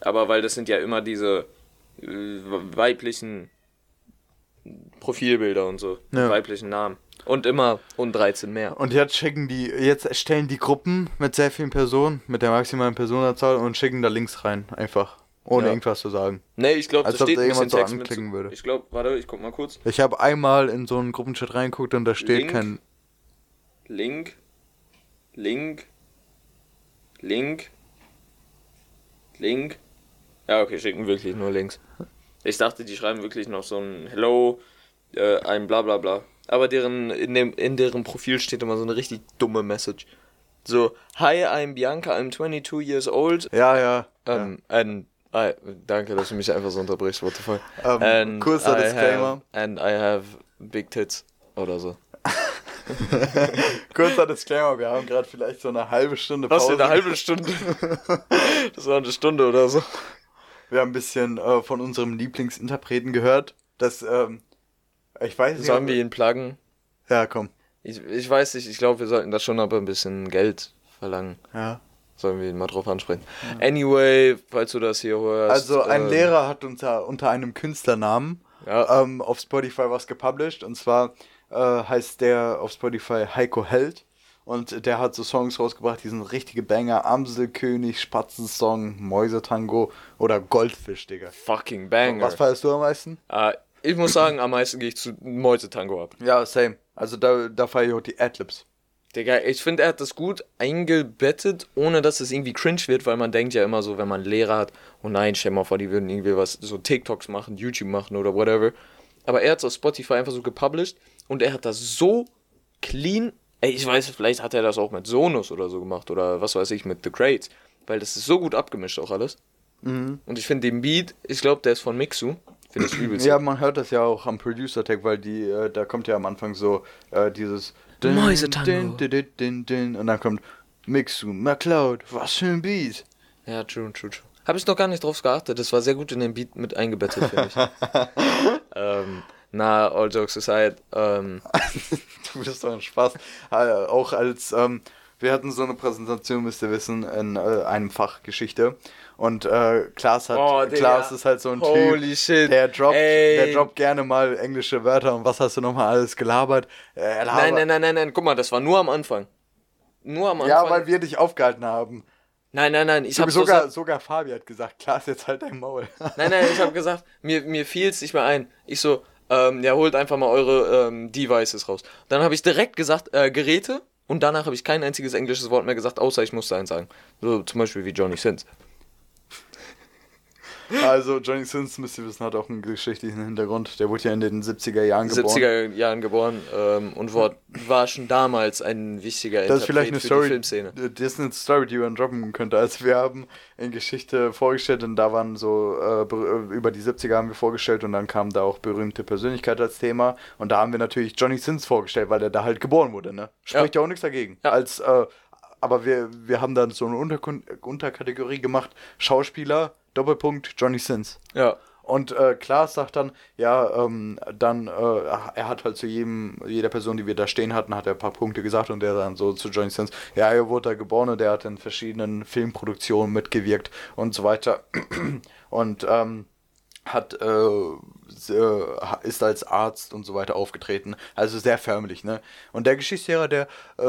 Aber weil das sind ja immer diese äh, weiblichen Profilbilder und so, mit Ja. weiblichen Namen. Und immer und 13 mehr. Und jetzt schicken die, jetzt erstellen die Gruppen mit sehr vielen Personen, mit der maximalen Personenzahl und schicken da Links rein, einfach. Ohne Ja. irgendwas zu sagen. Nee, ich glaube, Als da ob steht da jemand so Text anklicken würde. Ich glaube, warte, ich guck mal kurz. Ich habe einmal in so einen Gruppenchat reingeguckt und da steht Link. kein. Link, Link, Link, Link. Ja, okay, schicken wirklich nur Links. Ich dachte, die schreiben wirklich noch so ein Hello, äh, ein bla bla bla. Aber deren, in, dem, in deren Profil steht immer so eine richtig dumme Message. So, Hi, I'm Bianca, I'm 22 years old. Ja, ja. Um, and I, danke, dass du mich einfach so unterbrichst, what the fuck. Ähm, and kurzer I Disclaimer. Have, and I have big tits. Oder so. <laughs> Kurzer Disclaimer, wir haben gerade vielleicht so eine halbe Stunde Was Pause. für eine halbe Stunde? <laughs> das war eine Stunde oder so. Wir haben ein bisschen äh, von unserem Lieblingsinterpreten gehört. Das, ähm, ich weiß nicht. Sollen wir ihn pluggen? Ja, komm. Ich, ich weiß nicht, ich glaube, wir sollten da schon aber ein bisschen Geld verlangen. Ja. Sollen wir ihn mal drauf ansprechen. Anyway, falls du das hier hörst. Also ein ähm, Lehrer hat unter, unter einem Künstlernamen Ja. ähm, auf Spotify was gepublished. Und zwar äh, heißt der auf Spotify Heiko Held. Und der hat so Songs rausgebracht, die sind richtige Banger. Amselkönig, Spatzensong, Mäusetango oder Goldfisch, Digga. Fucking banger. Was feierst du am meisten? Ah, ich muss sagen, am meisten gehe ich zu Mäusetango ab. Ja, same. Also da, da feiere ich auch die Adlibs. Digga, ich finde, er hat das gut eingebettet, ohne dass es irgendwie cringe wird, weil man denkt ja immer so, wenn man Lehrer hat, oh nein, stell mal vor, die würden irgendwie was, so TikToks machen, YouTube machen oder whatever. Aber er hat es auf Spotify einfach so gepublished und er hat das so clean, ey, ich weiß, vielleicht hat er das auch mit Sonos oder so gemacht oder was weiß ich, mit The Crates, weil das ist so gut abgemischt auch alles. Mhm. Und ich finde den Beat, ich glaube, der ist von Mixu, finde ich übelst. <clears throat> Ja, man hört das ja auch am Producer-Tag, weil die, äh, da kommt ja am Anfang so äh, dieses Mäusetango. din, din, din, din, din, und dann kommt Mixu, McCloud, was für ein Beat. Ja, true, true, true. Habe ich noch gar nicht drauf geachtet. Das war sehr gut in den Beat mit eingebettet, finde ich. <laughs> ähm, na, all jokes aside. Ähm, <laughs> du bist doch ein Spaß. Auch als, ähm, wir hatten so eine Präsentation, müsst ihr wissen, in äh, einem Fach Geschichte. Und äh, Klaas hat, Oh. Klaas ist halt so ein Holy Typ, shit. der droppt, Ey. der droppt gerne mal englische Wörter und was hast du nochmal alles gelabert? Äh, nein, nein, nein, nein, nein. Guck mal, das war nur am Anfang. Nur am Anfang. Ja, weil wir dich aufgehalten haben. nein, nein, nein. Ich habe sogar, so, sogar Fabi hat gesagt, Klaas, jetzt halt dein Maul. Nein, nein, ich <laughs> habe gesagt, mir, mir fiel es nicht mehr ein. Ich so, ähm, ja, holt einfach mal eure ähm, Devices raus. Dann habe ich direkt gesagt, äh, Geräte. Und danach habe ich kein einziges englisches Wort mehr gesagt, außer ich musste eins sagen. So zum Beispiel wie Johnny Sins. <laughs> Also Johnny Sins, müsst ihr wissen, hat auch einen geschichtlichen Hintergrund. Der wurde ja in den 70er Jahren geboren. 70er Jahren geboren ähm, und war, war schon damals ein wichtiger Das ist vielleicht eine für die Story, Filmszene. das ist eine Story, die man droppen könnte. Also wir haben in Geschichte vorgestellt und da waren so, äh, ber- über die 70er haben wir vorgestellt und dann kam da auch berühmte Persönlichkeit als Thema und da haben wir natürlich Johnny Sins vorgestellt, weil der da halt geboren wurde, ne? Spricht ja, auch nichts dagegen. Ja. Als, äh, aber wir, wir haben dann so eine Unterkun Unterkategorie gemacht, Schauspieler, Doppelpunkt, Johnny Sins. Ja. Und äh, Klaas sagt dann, ja, ähm, dann, äh, er hat halt zu jedem, jeder Person, die wir da stehen hatten, hat er ein paar Punkte gesagt und der dann so zu Johnny Sins, ja, er wurde da geboren und er hat in verschiedenen Filmproduktionen mitgewirkt und so weiter. <clears throat> Und ähm, hat, äh, ist als Arzt und so weiter aufgetreten. Also sehr förmlich, ne? Und der Geschichtslehrer, der äh,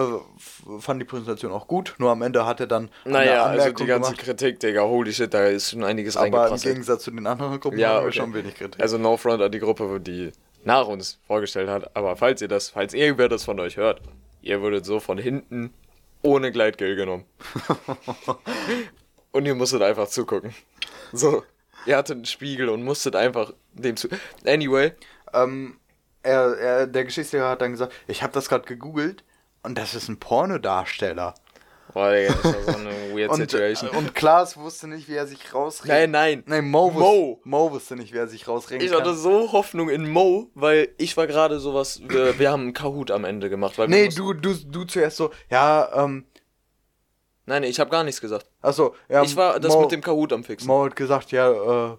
fand die Präsentation auch gut, nur am Ende hat er dann Naja, also die ganze gemacht. Kritik, Digga, holy shit, da ist schon einiges Aber im. Gegensatz zu den anderen Gruppen Ja, haben wir okay. schon wenig Kritik. Also no front an die Gruppe, die nach uns vorgestellt hat. Aber falls ihr das, falls irgendwer das von euch hört, ihr würdet so von hinten ohne Gleitgel genommen. <laughs> und ihr musstet einfach zugucken. So. Ihr hattet einen Spiegel und musstet einfach dem zu. Anyway, ähm, er, er, der Geschichtslehrer hat dann gesagt, ich habe das gerade gegoogelt und das ist ein Pornodarsteller. boah, Digga, das war so eine <laughs> weird Und, Situation. und Klaas wusste nicht, wie er sich rausreden nein, nein. Nein, Mo, Mo. Mo wusste nicht, wie er sich rausreden Ich kann. hatte so Hoffnung in Mo, weil ich war gerade sowas. Wir, wir haben einen Kahoot am Ende gemacht. Weil nee, du, du, du zuerst so, ja, ähm, Nein, nee, ich habe gar nichts gesagt. achso, ja. ich war das Mo, mit dem Kahoot am Fixen. Mo hat gesagt, ja, äh,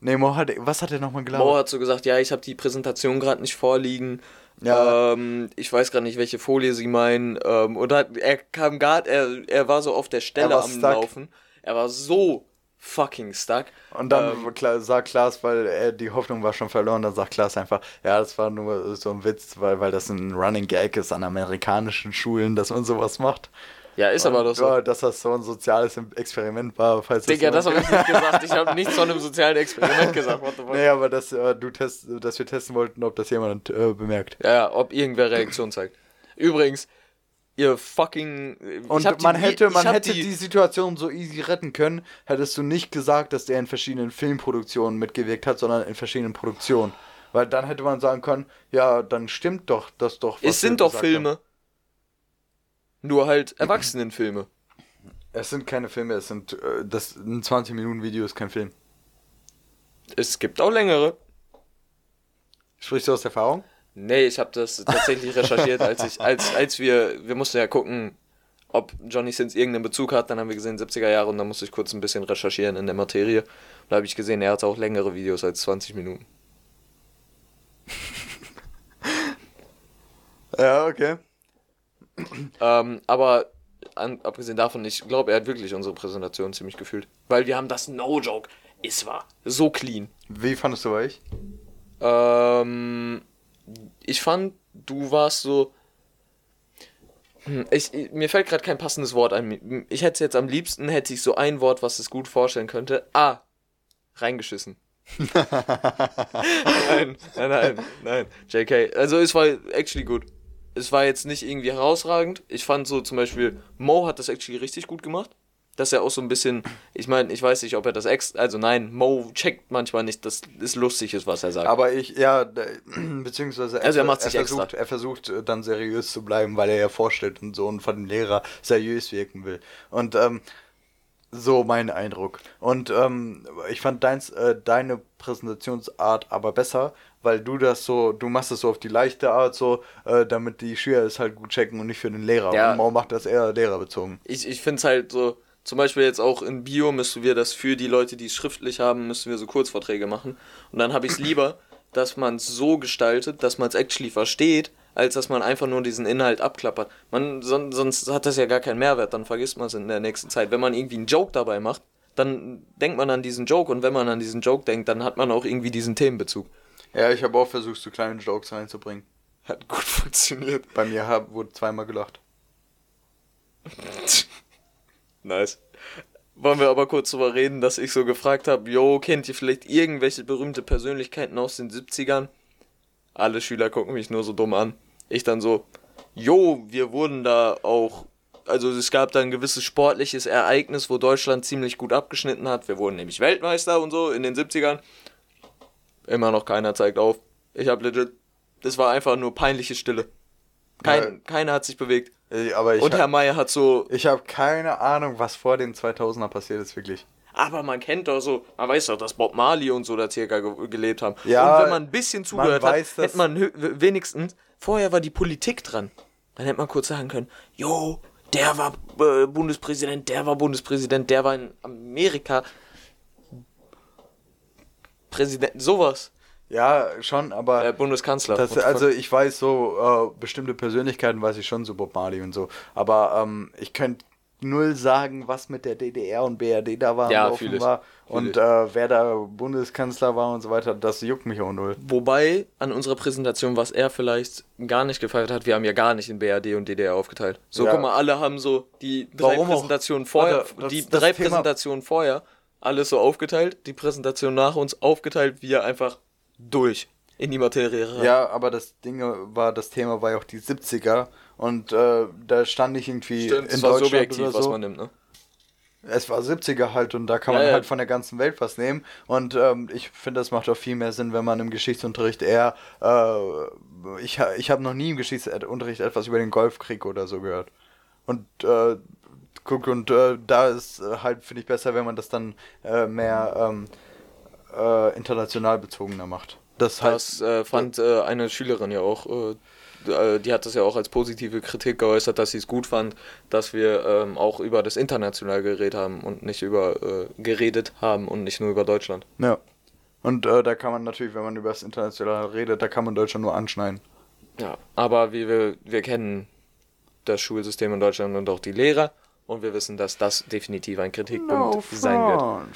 nee, Mo hat, was hat er nochmal gelabert? Mo hat so gesagt, ja, ich habe die Präsentation gerade nicht vorliegen. Ja. Ähm, ich weiß gerade nicht, welche Folie sie meinen. Ähm, und hat, er kam gerade, er, er war so auf der Stelle am stuck. Laufen. Er war so fucking stuck. Und dann Ähm, sagt Klaas, weil er, die Hoffnung war schon verloren, dann sagt Klaas einfach, ja, das war nur so ein Witz, weil, weil das ein Running Gag ist an amerikanischen Schulen, dass man sowas macht. Ja, ist aber doch so. Ja, dass das so ein soziales Experiment war, falls Digga, das jemand- habe ich nicht gesagt. Ich habe nichts von einem sozialen <laughs> Experiment gesagt. What the fuck? Nee, aber dass, äh, du test, dass wir testen wollten, ob das jemand äh, bemerkt. Ja, ja, ob irgendwer Reaktion zeigt. Übrigens, ihr fucking. Und hab die- man hätte, man hätte die, Situation so easy retten können, hättest du nicht gesagt, dass der in verschiedenen Filmproduktionen mitgewirkt hat, sondern in verschiedenen Produktionen. Weil dann hätte man sagen können, ja, dann stimmt doch das doch. Es sind doch gesagt haben. Nur halt Erwachsenenfilme. Es sind keine Filme, es sind äh, das ein 20 Minuten Video ist kein Film. Es gibt auch längere. Sprichst du aus Erfahrung? Nee, ich habe das tatsächlich recherchiert, als ich, als, als wir, wir mussten ja gucken, ob Johnny Sins irgendeinen Bezug hat. Dann haben wir gesehen 70er Jahre und dann musste ich kurz ein bisschen recherchieren in der Materie. Da habe ich gesehen, er hat auch längere Videos als 20 Minuten. <laughs> Ja, okay. Ähm, aber an, abgesehen davon, ich glaube, er hat wirklich unsere Präsentation ziemlich gefühlt. Weil wir haben das No-Joke. Es war so clean. Wie fandest du euch? Ähm, ich fand, du warst so. Hm, Ich, ich- mir fällt gerade kein passendes Wort ein. Ich hätte jetzt am liebsten, hätte ich so ein Wort, was es gut vorstellen könnte. Ah, reingeschissen. <laughs> nein, nein, nein, nein. JK. Also es war actually gut. Es war jetzt nicht irgendwie herausragend. Ich fand so zum Beispiel, Mo hat das actually richtig gut gemacht. Dass er auch so ein bisschen, ich meine, ich weiß nicht, ob er das ex, also nein, Mo checkt manchmal nicht, dass es lustig ist, was er sagt. Aber ich, ja, <clears throat> beziehungsweise Also er macht sich versucht, extra. er versucht dann seriös zu bleiben, weil er ja vorstellt und so und von dem Lehrer seriös wirken will. Und ähm, so mein Eindruck. Und ähm, ich fand deins, äh, deine Präsentationsart aber besser, weil du das so, du machst es so auf die leichte Art so, äh, damit die Schüler es halt gut checken und nicht für den Lehrer. Ja. Und Mo macht das eher lehrerbezogen. ich, ich finde es halt so, Zum Beispiel jetzt auch in Bio müssen wir das für die Leute, die es schriftlich haben, müssen wir so Kurzvorträge machen. Und dann habe ich es lieber, <clears throat> dass man es so gestaltet, dass man es actually versteht, als dass man einfach nur diesen Inhalt abklappert. Man, son, sonst hat das ja gar keinen Mehrwert, dann vergisst man es in der nächsten Zeit. Wenn man irgendwie einen Joke dabei macht, dann denkt man an diesen Joke und wenn man an diesen Joke denkt, dann hat man auch irgendwie diesen Themenbezug. Ja, ich habe auch versucht, so kleine Jokes reinzubringen. Hat gut funktioniert. Bei mir hab, wurde zweimal gelacht. <laughs> Nice. Wollen wir aber kurz drüber reden, dass ich so gefragt habe, yo, kennt ihr vielleicht irgendwelche berühmte Persönlichkeiten aus den 70ern? Alle Schüler gucken mich nur so dumm an. Ich dann so, jo, wir wurden da auch, also es gab da ein gewisses sportliches Ereignis, wo Deutschland ziemlich gut abgeschnitten hat. Wir wurden nämlich Weltmeister und so in den 70ern. Immer noch keiner zeigt auf. Ich hab legit, das war einfach nur peinliche Stille. Kein, Ja. Keiner hat sich bewegt. Ich Und Herr Meier hat so, ich habe keine Ahnung, was vor den 2000er passiert ist, wirklich. Aber man kennt doch so, man weiß doch, dass Bob Marley und so da circa ge gelebt haben. Ja, und wenn man ein bisschen zugehört hat, weiß hätte man wenigstens, vorher war die Politik dran. Dann hätte man kurz sagen können, jo, der war äh, Bundespräsident, der war Bundespräsident, der war in Amerika Präsident, sowas. Ja, schon, aber Äh, Bundeskanzler. das, also ich weiß so, äh, bestimmte Persönlichkeiten weiß ich schon, so Bob Marley und so. Aber ähm, ich könnte null sagen, was mit der DDR und BRD da war, Ja, ich. war und äh, wer da Bundeskanzler war und so weiter, das juckt mich auch null. Wobei an unserer Präsentation, was er vielleicht gar nicht gefeiert hat, wir haben ja gar nicht in BRD und DDR aufgeteilt. So, Ja. guck mal, alle haben so die drei Warum auch? Präsentationen vorher, Warte, das- die das drei Thema- Präsentationen vorher, alles so aufgeteilt, die Präsentation nach uns aufgeteilt, wir einfach durch in die Materie rein. Ja, aber das Ding war, das Thema war ja auch die 70er und äh, da stand ich irgendwie Stimmt, in es war Deutschland subjektiv, oder was so. man nimmt, ne? Es war 70er halt und da kann Ja, man ja. halt von der ganzen Welt was nehmen. Und ähm, ich finde, das macht auch viel mehr Sinn, wenn man im Geschichtsunterricht eher. Äh, ich ich habe noch nie im Geschichtsunterricht etwas über den Golfkrieg oder so gehört. Und äh, guck, und äh, da ist äh, halt, finde ich, besser, wenn man das dann äh, mehr ähm, äh, international bezogener macht. Das halt. Das äh, fand eine Schülerin ja auch, die hat das ja auch als positive Kritik geäußert, dass sie es gut fand, dass wir ähm, auch über das international geredet haben und nicht über geredet haben und nicht nur über Deutschland. Ja. Und da kann man natürlich, wenn man über das Internationale redet, da kann man Deutschland nur anschneiden. Ja, aber wie wir, wir kennen das Schulsystem in Deutschland und auch die Lehrer und wir wissen, dass das definitiv ein Kritikpunkt sein wird. Ähm,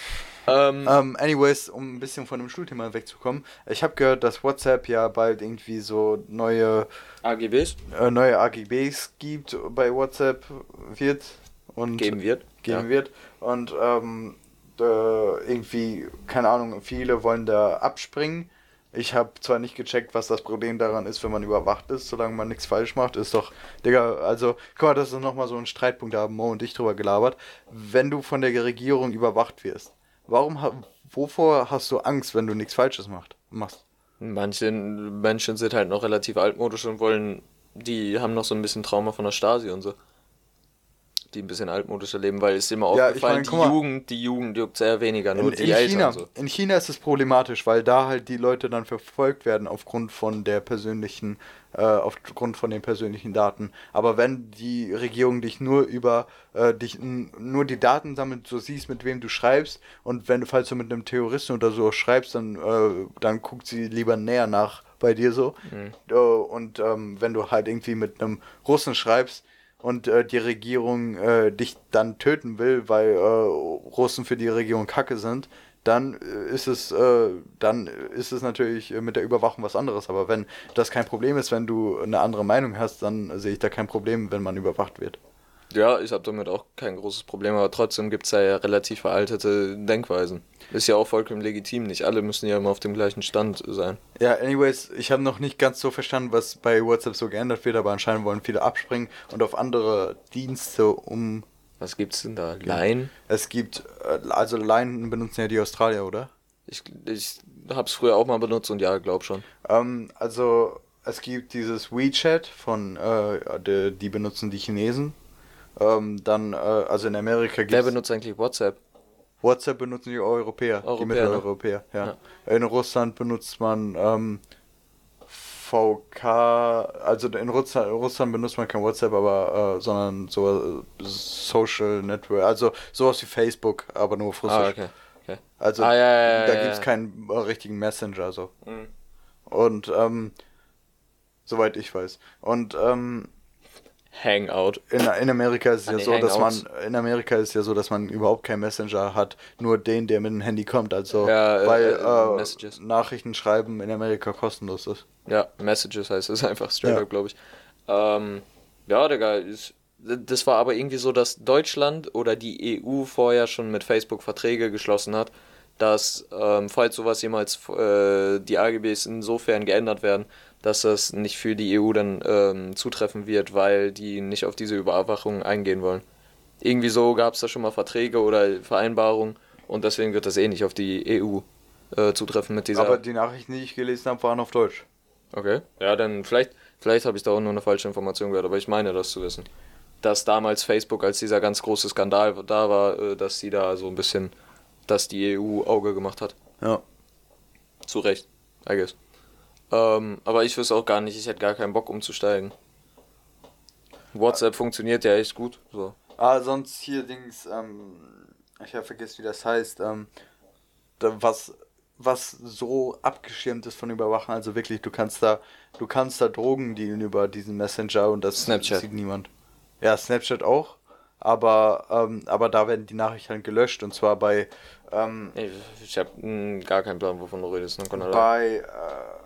Ähm, anyways, um ein bisschen von dem Schulthema wegzukommen, ich habe gehört, dass WhatsApp ja bald irgendwie so neue, AGBs äh, neue AGBs gibt bei WhatsApp wird und geben wird. geben ja. wird und ähm, äh, irgendwie, keine Ahnung, viele wollen da abspringen. Ich habe zwar nicht gecheckt, was das Problem daran ist, wenn man überwacht ist, solange man nichts falsch macht, ist doch, Digga, also, guck mal, das ist nochmal so ein Streitpunkt, da haben Mo und ich drüber gelabert. Wenn du von der Regierung überwacht wirst, warum, wovor hast du Angst, wenn du nichts Falsches macht, machst? Manche Menschen sind halt noch relativ altmodisch und wollen, die haben noch so ein bisschen Trauma von der Stasi und so. Die ein bisschen altmodischer leben, weil es ist immer Ja, ich aufgefallen, mein, die. Jugend, die Jugend juckt sehr weniger, nur In, die in, Eltern China, so. in China ist es problematisch, weil da halt die Leute dann verfolgt werden aufgrund von der persönlichen, äh, aufgrund von den persönlichen Daten. Aber wenn die Regierung dich nur über äh, dich nur die Daten sammelt, so siehst, mit wem du schreibst und wenn du, falls du mit einem Terroristen oder so schreibst, dann, äh, dann guckt sie lieber näher nach bei dir so. Äh, und ähm, wenn du halt irgendwie mit einem Russen schreibst, und äh, die Regierung äh, dich dann töten will, weil äh, Russen für die Regierung Kacke sind, dann äh, ist es äh, dann ist es natürlich mit der Überwachung was anderes. Aber wenn das kein Problem ist, wenn du eine andere Meinung hast, dann sehe ich da kein Problem, wenn man überwacht wird. Ja, ich habe damit auch kein großes Problem, aber trotzdem gibt es da ja relativ veraltete Denkweisen. Ist ja auch vollkommen legitim, nicht alle müssen ja immer auf dem gleichen Stand sein. Ja, anyways, ich habe noch nicht ganz so verstanden, was bei WhatsApp so geändert wird, aber anscheinend wollen viele abspringen und auf andere Dienste um. Was gibt's denn da? Line? Es gibt, äh, also Line benutzen ja die Australier, oder? Ich, ich hab's früher auch mal benutzt und ja, glaub schon. Ähm, also es gibt dieses WeChat von, äh, die, die benutzen die Chinesen. Ähm, dann, äh, also in Amerika Wer gibt benutzt eigentlich WhatsApp? WhatsApp benutzen die Europäer, die Europäer, ne? Mitteleuropäer, ja. In Russland benutzt man ähm, VK, also in Russland, in Russland benutzt man kein WhatsApp, aber äh, sondern so äh, Social Network, also sowas wie Facebook, aber nur auf Russisch. Ah, okay. okay. Also Ah, ja, ja, ja, da ja, gibt es ja. keinen äh, richtigen Messenger so. Mhm. Und ähm, soweit ich weiß. Und ähm, Hangout. in, in Amerika ist es ja so, dass man Hangouts. in Amerika ist ja so, dass man überhaupt keinen Messenger hat, nur den, der mit dem Handy kommt. Also Ja, äh, weil äh, äh. Nachrichten schreiben in Amerika kostenlos ist. Ja, Messages heißt es <laughs> einfach straight Ja. up, glaube ich. Ähm, ja, Digga, ist, das war aber irgendwie so, dass Deutschland oder die EU vorher schon mit Facebook Verträge geschlossen hat, dass, ähm, falls sowas jemals äh, die AGBs insofern geändert werden, dass das nicht für die EU dann ähm, zutreffen wird, weil die nicht auf diese Überwachung eingehen wollen. Irgendwie so gab es da schon mal Verträge oder Vereinbarungen und deswegen wird das eh nicht auf die EU äh, zutreffen mit dieser. Aber die Nachrichten, die ich gelesen habe, waren auf Deutsch. Okay. Ja, dann vielleicht, vielleicht habe ich da auch nur eine falsche Information gehört, aber ich meine das zu wissen. Dass damals Facebook, als dieser ganz große Skandal da war, äh, dass sie da so ein bisschen, dass die EU Auge gemacht hat. Ja. Zu Recht, I guess. Ähm, aber ich wüsste auch gar nicht, ich hätte gar keinen Bock umzusteigen. WhatsApp funktioniert ja echt gut. So. Ah, sonst hier Dings, ähm, ich habe vergessen, wie das heißt, ähm, was, was so abgeschirmt ist von Überwachen, also wirklich, du kannst da, du kannst da Drogen dealen über diesen Messenger und das Snapchat. sieht niemand. Ja, Snapchat auch, aber, ähm, aber da werden die Nachrichten halt gelöscht und zwar bei, ähm, Ich, ich habe gar keinen Plan, wovon du redest. Ne? Bei, äh,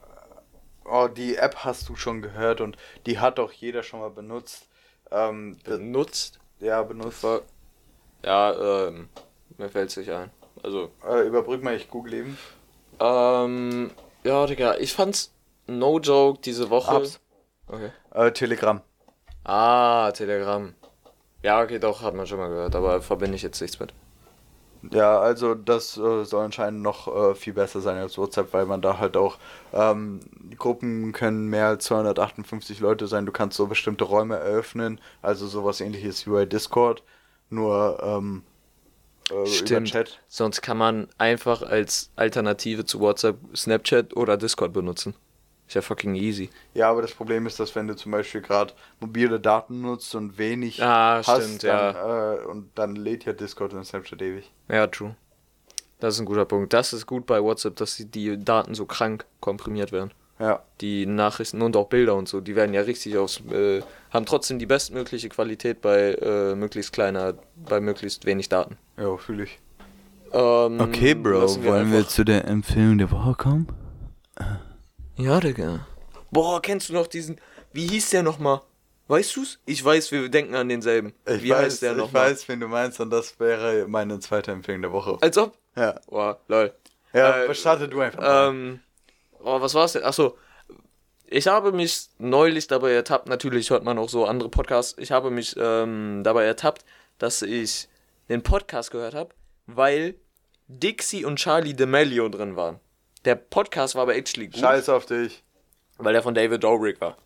oh, die App hast du schon gehört und die hat auch jeder schon mal benutzt. Ähm, benutzt? ja, benutzt. Ja, ähm, mir fällt es nicht ein. Also, Äh, überbrück mal, ich google eben. Ähm, ja, Digga, ich fand's no joke diese Woche. Apps. Okay. Äh, Telegram. Ah, Telegram. Ja, okay, doch, hat man schon mal gehört, aber verbinde ich jetzt nichts mit. Ja, also das äh, soll anscheinend noch äh, viel besser sein als WhatsApp, weil man da halt auch ähm, Gruppen können mehr als 258 Leute sein. Du kannst so bestimmte Räume eröffnen, also sowas ähnliches wie bei Discord, nur ähm, äh, Stimmt. Chat. Sonst kann man einfach als Alternative zu WhatsApp Snapchat oder Discord benutzen. Ist ja fucking easy. Ja, aber das Problem ist, dass wenn du zum Beispiel gerade mobile Daten nutzt und wenig Ah, hast, stimmt, dann, äh, und dann lädt ja Discord und Snapchat ewig. Ja, true. Das ist ein guter Punkt. Das ist gut bei WhatsApp, dass die, die Daten so krank komprimiert werden. Ja, Die Nachrichten und auch Bilder und so, die werden ja richtig aufs, äh, haben trotzdem die bestmögliche Qualität bei äh, möglichst kleiner, bei möglichst wenig Daten. ja, fühle ich. Ähm, lassen einfach- zu der Empfehlung der Woche kommen? Ja, Digga. Boah, kennst du noch diesen, wie hieß der nochmal? Weißt du's? Ich weiß, wir denken an denselben. Ich wie weiß, heißt der ich nochmal? weiß, wen du meinst, und das wäre meine zweite Empfehlung der Woche. Als ob? Ja, Boah, lol. ja Äh, starte du einfach mal. Ähm, oh, was war's denn? Achso. Ich habe mich neulich dabei ertappt, natürlich hört man auch so andere Podcasts, ich habe mich ähm, dabei ertappt, dass ich den Podcast gehört habe, weil Dixie und Charlie D'Amelio drin waren. Der Podcast war aber actually gut, Scheiß auf dich. weil der von David Dobrik war.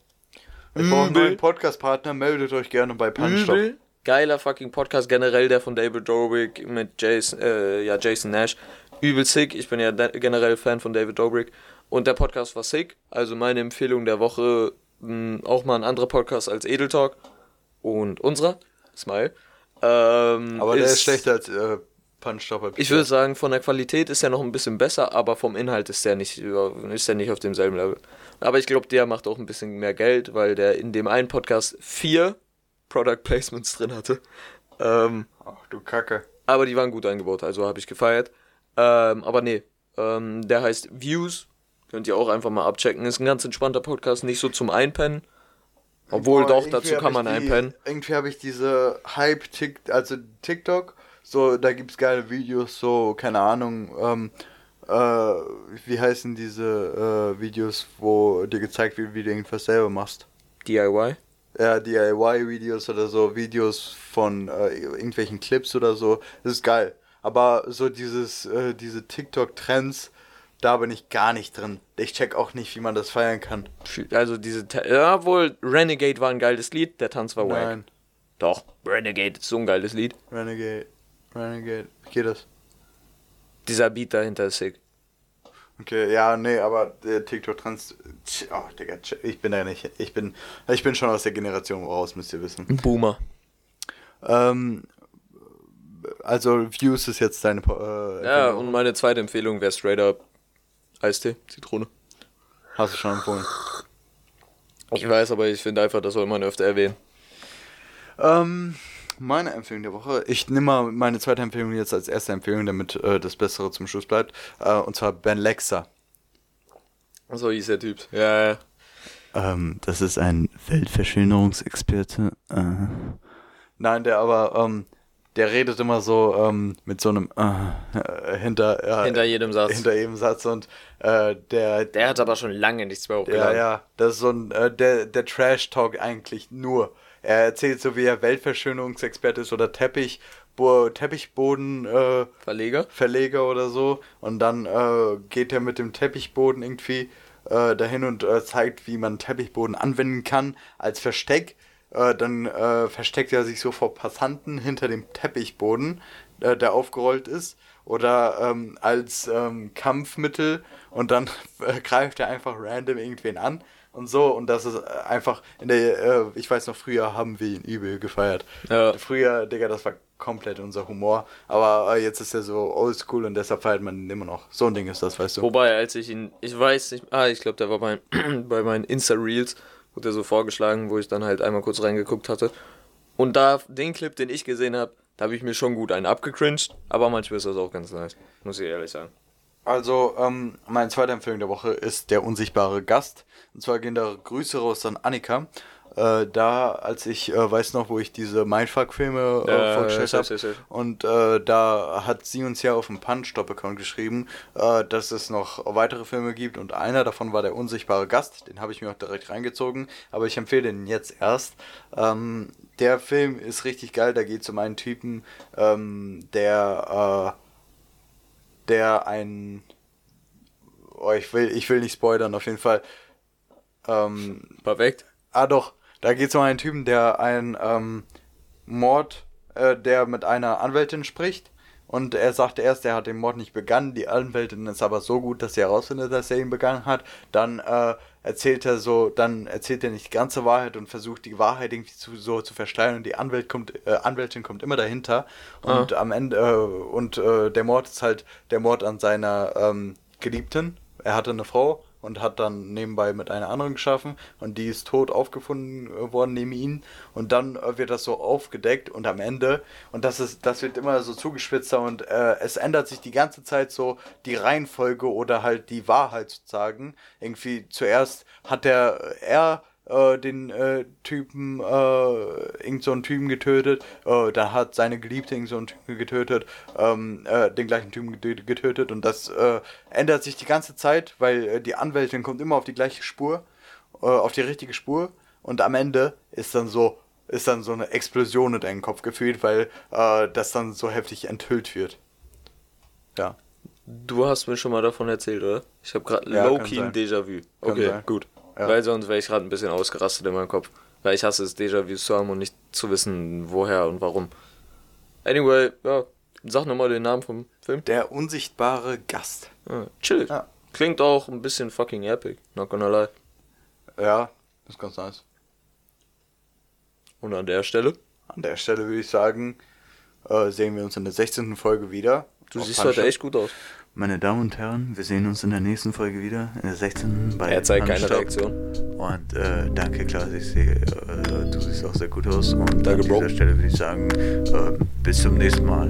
Ich brauche einen neuen Podcast-Partner, meldet euch gerne bei Punchstop. Übel. Geiler fucking Podcast, generell der von David Dobrik mit Jason, äh, ja, Jason Nash. Übel sick, ich bin ja generell Fan von David Dobrik. Und der Podcast war sick, also meine Empfehlung der Woche, mh, auch mal ein anderer Podcast als Edel Talk und unserer, Smile. Ähm, Aber der ist schlechter als äh, Punchstop. Ich würde sagen, von der Qualität ist er noch ein bisschen besser, aber vom Inhalt ist der nicht, ist der nicht auf demselben Level. Aber ich glaube, der macht auch ein bisschen mehr Geld, weil der in dem einen Podcast vier Product Placements drin hatte. Ähm, Ach du Kacke. aber die waren gut eingebaut, also habe ich gefeiert. Ähm, aber nee, ähm, der heißt Views. Könnt ihr auch einfach mal abchecken. Ist ein ganz entspannter Podcast, nicht so zum Einpennen. Obwohl Boah, doch, dazu kann man die, einpennen. Irgendwie habe ich diese Hype, Tik, also TikTok, so, da gibt's geile Videos, so, keine Ahnung, ähm, äh, wie heißen diese äh, Videos, wo dir gezeigt wird, wie du irgendwas selber machst? DIY. Ja, DIY-Videos oder so, Videos von äh, irgendwelchen Clips oder so, das ist geil. Aber so dieses, äh, diese TikTok-Trends, da bin ich gar nicht drin. Ich check auch nicht, wie man das feiern kann. Also diese, ja wohl, Renegade war ein geiles Lied, der Tanz war wack. Nein, Doch, Renegade ist so ein geiles Lied. Renegade, Renegade, wie geht das? Dieser Beat dahinter ist sick. Okay, ja, nee, aber der TikTok-Trends, oh, Digga, ich bin da nicht, ich bin, ich bin schon aus der Generation raus, müsst ihr wissen. Boomer. Ähm, also Views ist jetzt deine. Äh, Ja, und meine zweite Empfehlung wäre straight up Eistee, Zitrone. hast du schon empfohlen. Ich weiß, aber ich finde einfach, das soll man öfter erwähnen. Ähm, meine Empfehlung der Woche. Ich nehme mal meine zweite Empfehlung jetzt als erste Empfehlung, damit äh, das Bessere zum Schluss bleibt. Äh, und zwar Ben Lexa. So hieß der Typ. Ja, ja. Ähm, das ist ein Weltverschönerungsexperte. Äh. Nein, der aber, ähm, der redet immer so ähm, mit so einem äh, hinter, äh, Hinter jedem Satz. hinter jedem Satz und äh, der, Der hat aber schon lange nichts mehr ja, hochgeladen. ja, das ist so ein, äh, der, der Trash-Talk eigentlich nur. Er erzählt so, wie er Weltverschönerungsexperte ist oder Teppich, Bo Teppichboden, äh, Verleger? Verleger oder so. Und dann äh, geht er mit dem Teppichboden irgendwie äh, dahin und äh, zeigt, wie man Teppichboden anwenden kann als Versteck. Äh, dann äh, versteckt er sich so vor Passanten hinter dem Teppichboden, der aufgerollt ist. Oder ähm, als ähm, Kampfmittel und dann <laughs> äh, greift er einfach random irgendwen an und so. Und das ist äh, einfach in der, äh, ich weiß noch, früher haben wir ihn übel gefeiert. Ja. Früher, Digga, das war komplett unser Humor. Aber äh, jetzt ist er so oldschool und deshalb feiert man ihn immer noch. So ein Ding ist das, weißt du. Wobei, als ich ihn, ich weiß nicht, ah, ich glaube, der war bei, <clears throat> bei meinen Insta-Reels, wurde er so vorgeschlagen, wo ich dann halt einmal kurz reingeguckt hatte. Und da, den Clip, den ich gesehen habe, da habe ich mir schon gut einen abgecringed, aber manchmal ist das auch ganz nice, muss ich ehrlich sagen. Also, ähm, meine zweite Empfehlung der Woche ist Der unsichtbare Gast. Und zwar gehen da Grüße raus an Annika. Äh, da, als ich äh, weiß noch, wo ich diese Mindfuck-Filme äh, vorgestellt habe. Und äh, da hat sie uns ja auf dem Punch-Stop-Account geschrieben, äh, dass es noch weitere Filme gibt. Und einer davon war Der unsichtbare Gast. Den habe ich mir auch direkt reingezogen. Aber ich empfehle den jetzt erst. Ähm, der Film ist richtig geil. Da geht es um einen Typen, ähm, der, äh, der ein Oh, ich will, ich will nicht spoilern, auf jeden Fall. Ähm, Perfekt. ah doch, da geht es um einen Typen, der einen ähm, Mord, äh, der mit einer Anwältin spricht. Und er sagte erst, er hat den Mord nicht begangen. Die Anwältin ist aber so gut, dass sie herausfindet, dass er ihn begangen hat. Dann äh, erzählt er so, dann erzählt er nicht die ganze Wahrheit und versucht die Wahrheit irgendwie zu, so zu verstellen. Und die Anwalt kommt, äh, Anwältin kommt immer dahinter. Und am Ende, äh, und äh, der Mord ist halt der Mord an seiner ähm, Geliebten. Er hatte eine Frau und hat dann nebenbei mit einer anderen geschaffen und die ist tot aufgefunden äh, worden neben ihm. Und dann äh, wird das so aufgedeckt und am Ende und das ist das wird immer so zugespitzter und äh, es ändert sich die ganze Zeit so die Reihenfolge oder halt die Wahrheit sozusagen irgendwie zuerst hat der er äh, den äh, Typen, äh, irgend so einen Typen getötet, äh, da hat seine Geliebte irgend so einen Typen getötet, ähm, äh, den gleichen Typen getö- getötet und das äh, ändert sich die ganze Zeit, weil äh, die Anwältin kommt immer auf die gleiche Spur, äh, auf die richtige Spur und am Ende ist dann so, ist dann so eine Explosion in deinem Kopf gefühlt, weil das dann so heftig enthüllt wird. Ja. Du hast mir schon mal davon erzählt, oder? Ich habe gerade Ja, low-key Déjà-vu. Okay, gut. Ja. Weil sonst wäre ich gerade ein bisschen ausgerastet in meinem Kopf. Weil ich hasse es, Déjà-vus zu haben und nicht zu wissen, woher und warum. Anyway, ja, sag nochmal den Namen vom Film. Der unsichtbare Gast. Ah, chill. Ja. Klingt auch ein bisschen fucking epic, not gonna lie. Ja, ist ganz nice. Und an der Stelle, An der Stelle würde ich sagen, äh, sehen wir uns in der 16. Folge wieder. du siehst heute echt gut aus. Meine Damen und Herren, wir sehen uns in der nächsten Folge wieder, in der 16. bei Er zeigt keine. Reaktion. Und äh, danke, Klaas, ich sehe, äh, du siehst auch sehr gut aus. Und Danke, an Bro. dieser Stelle würde ich sagen, äh, bis zum nächsten Mal.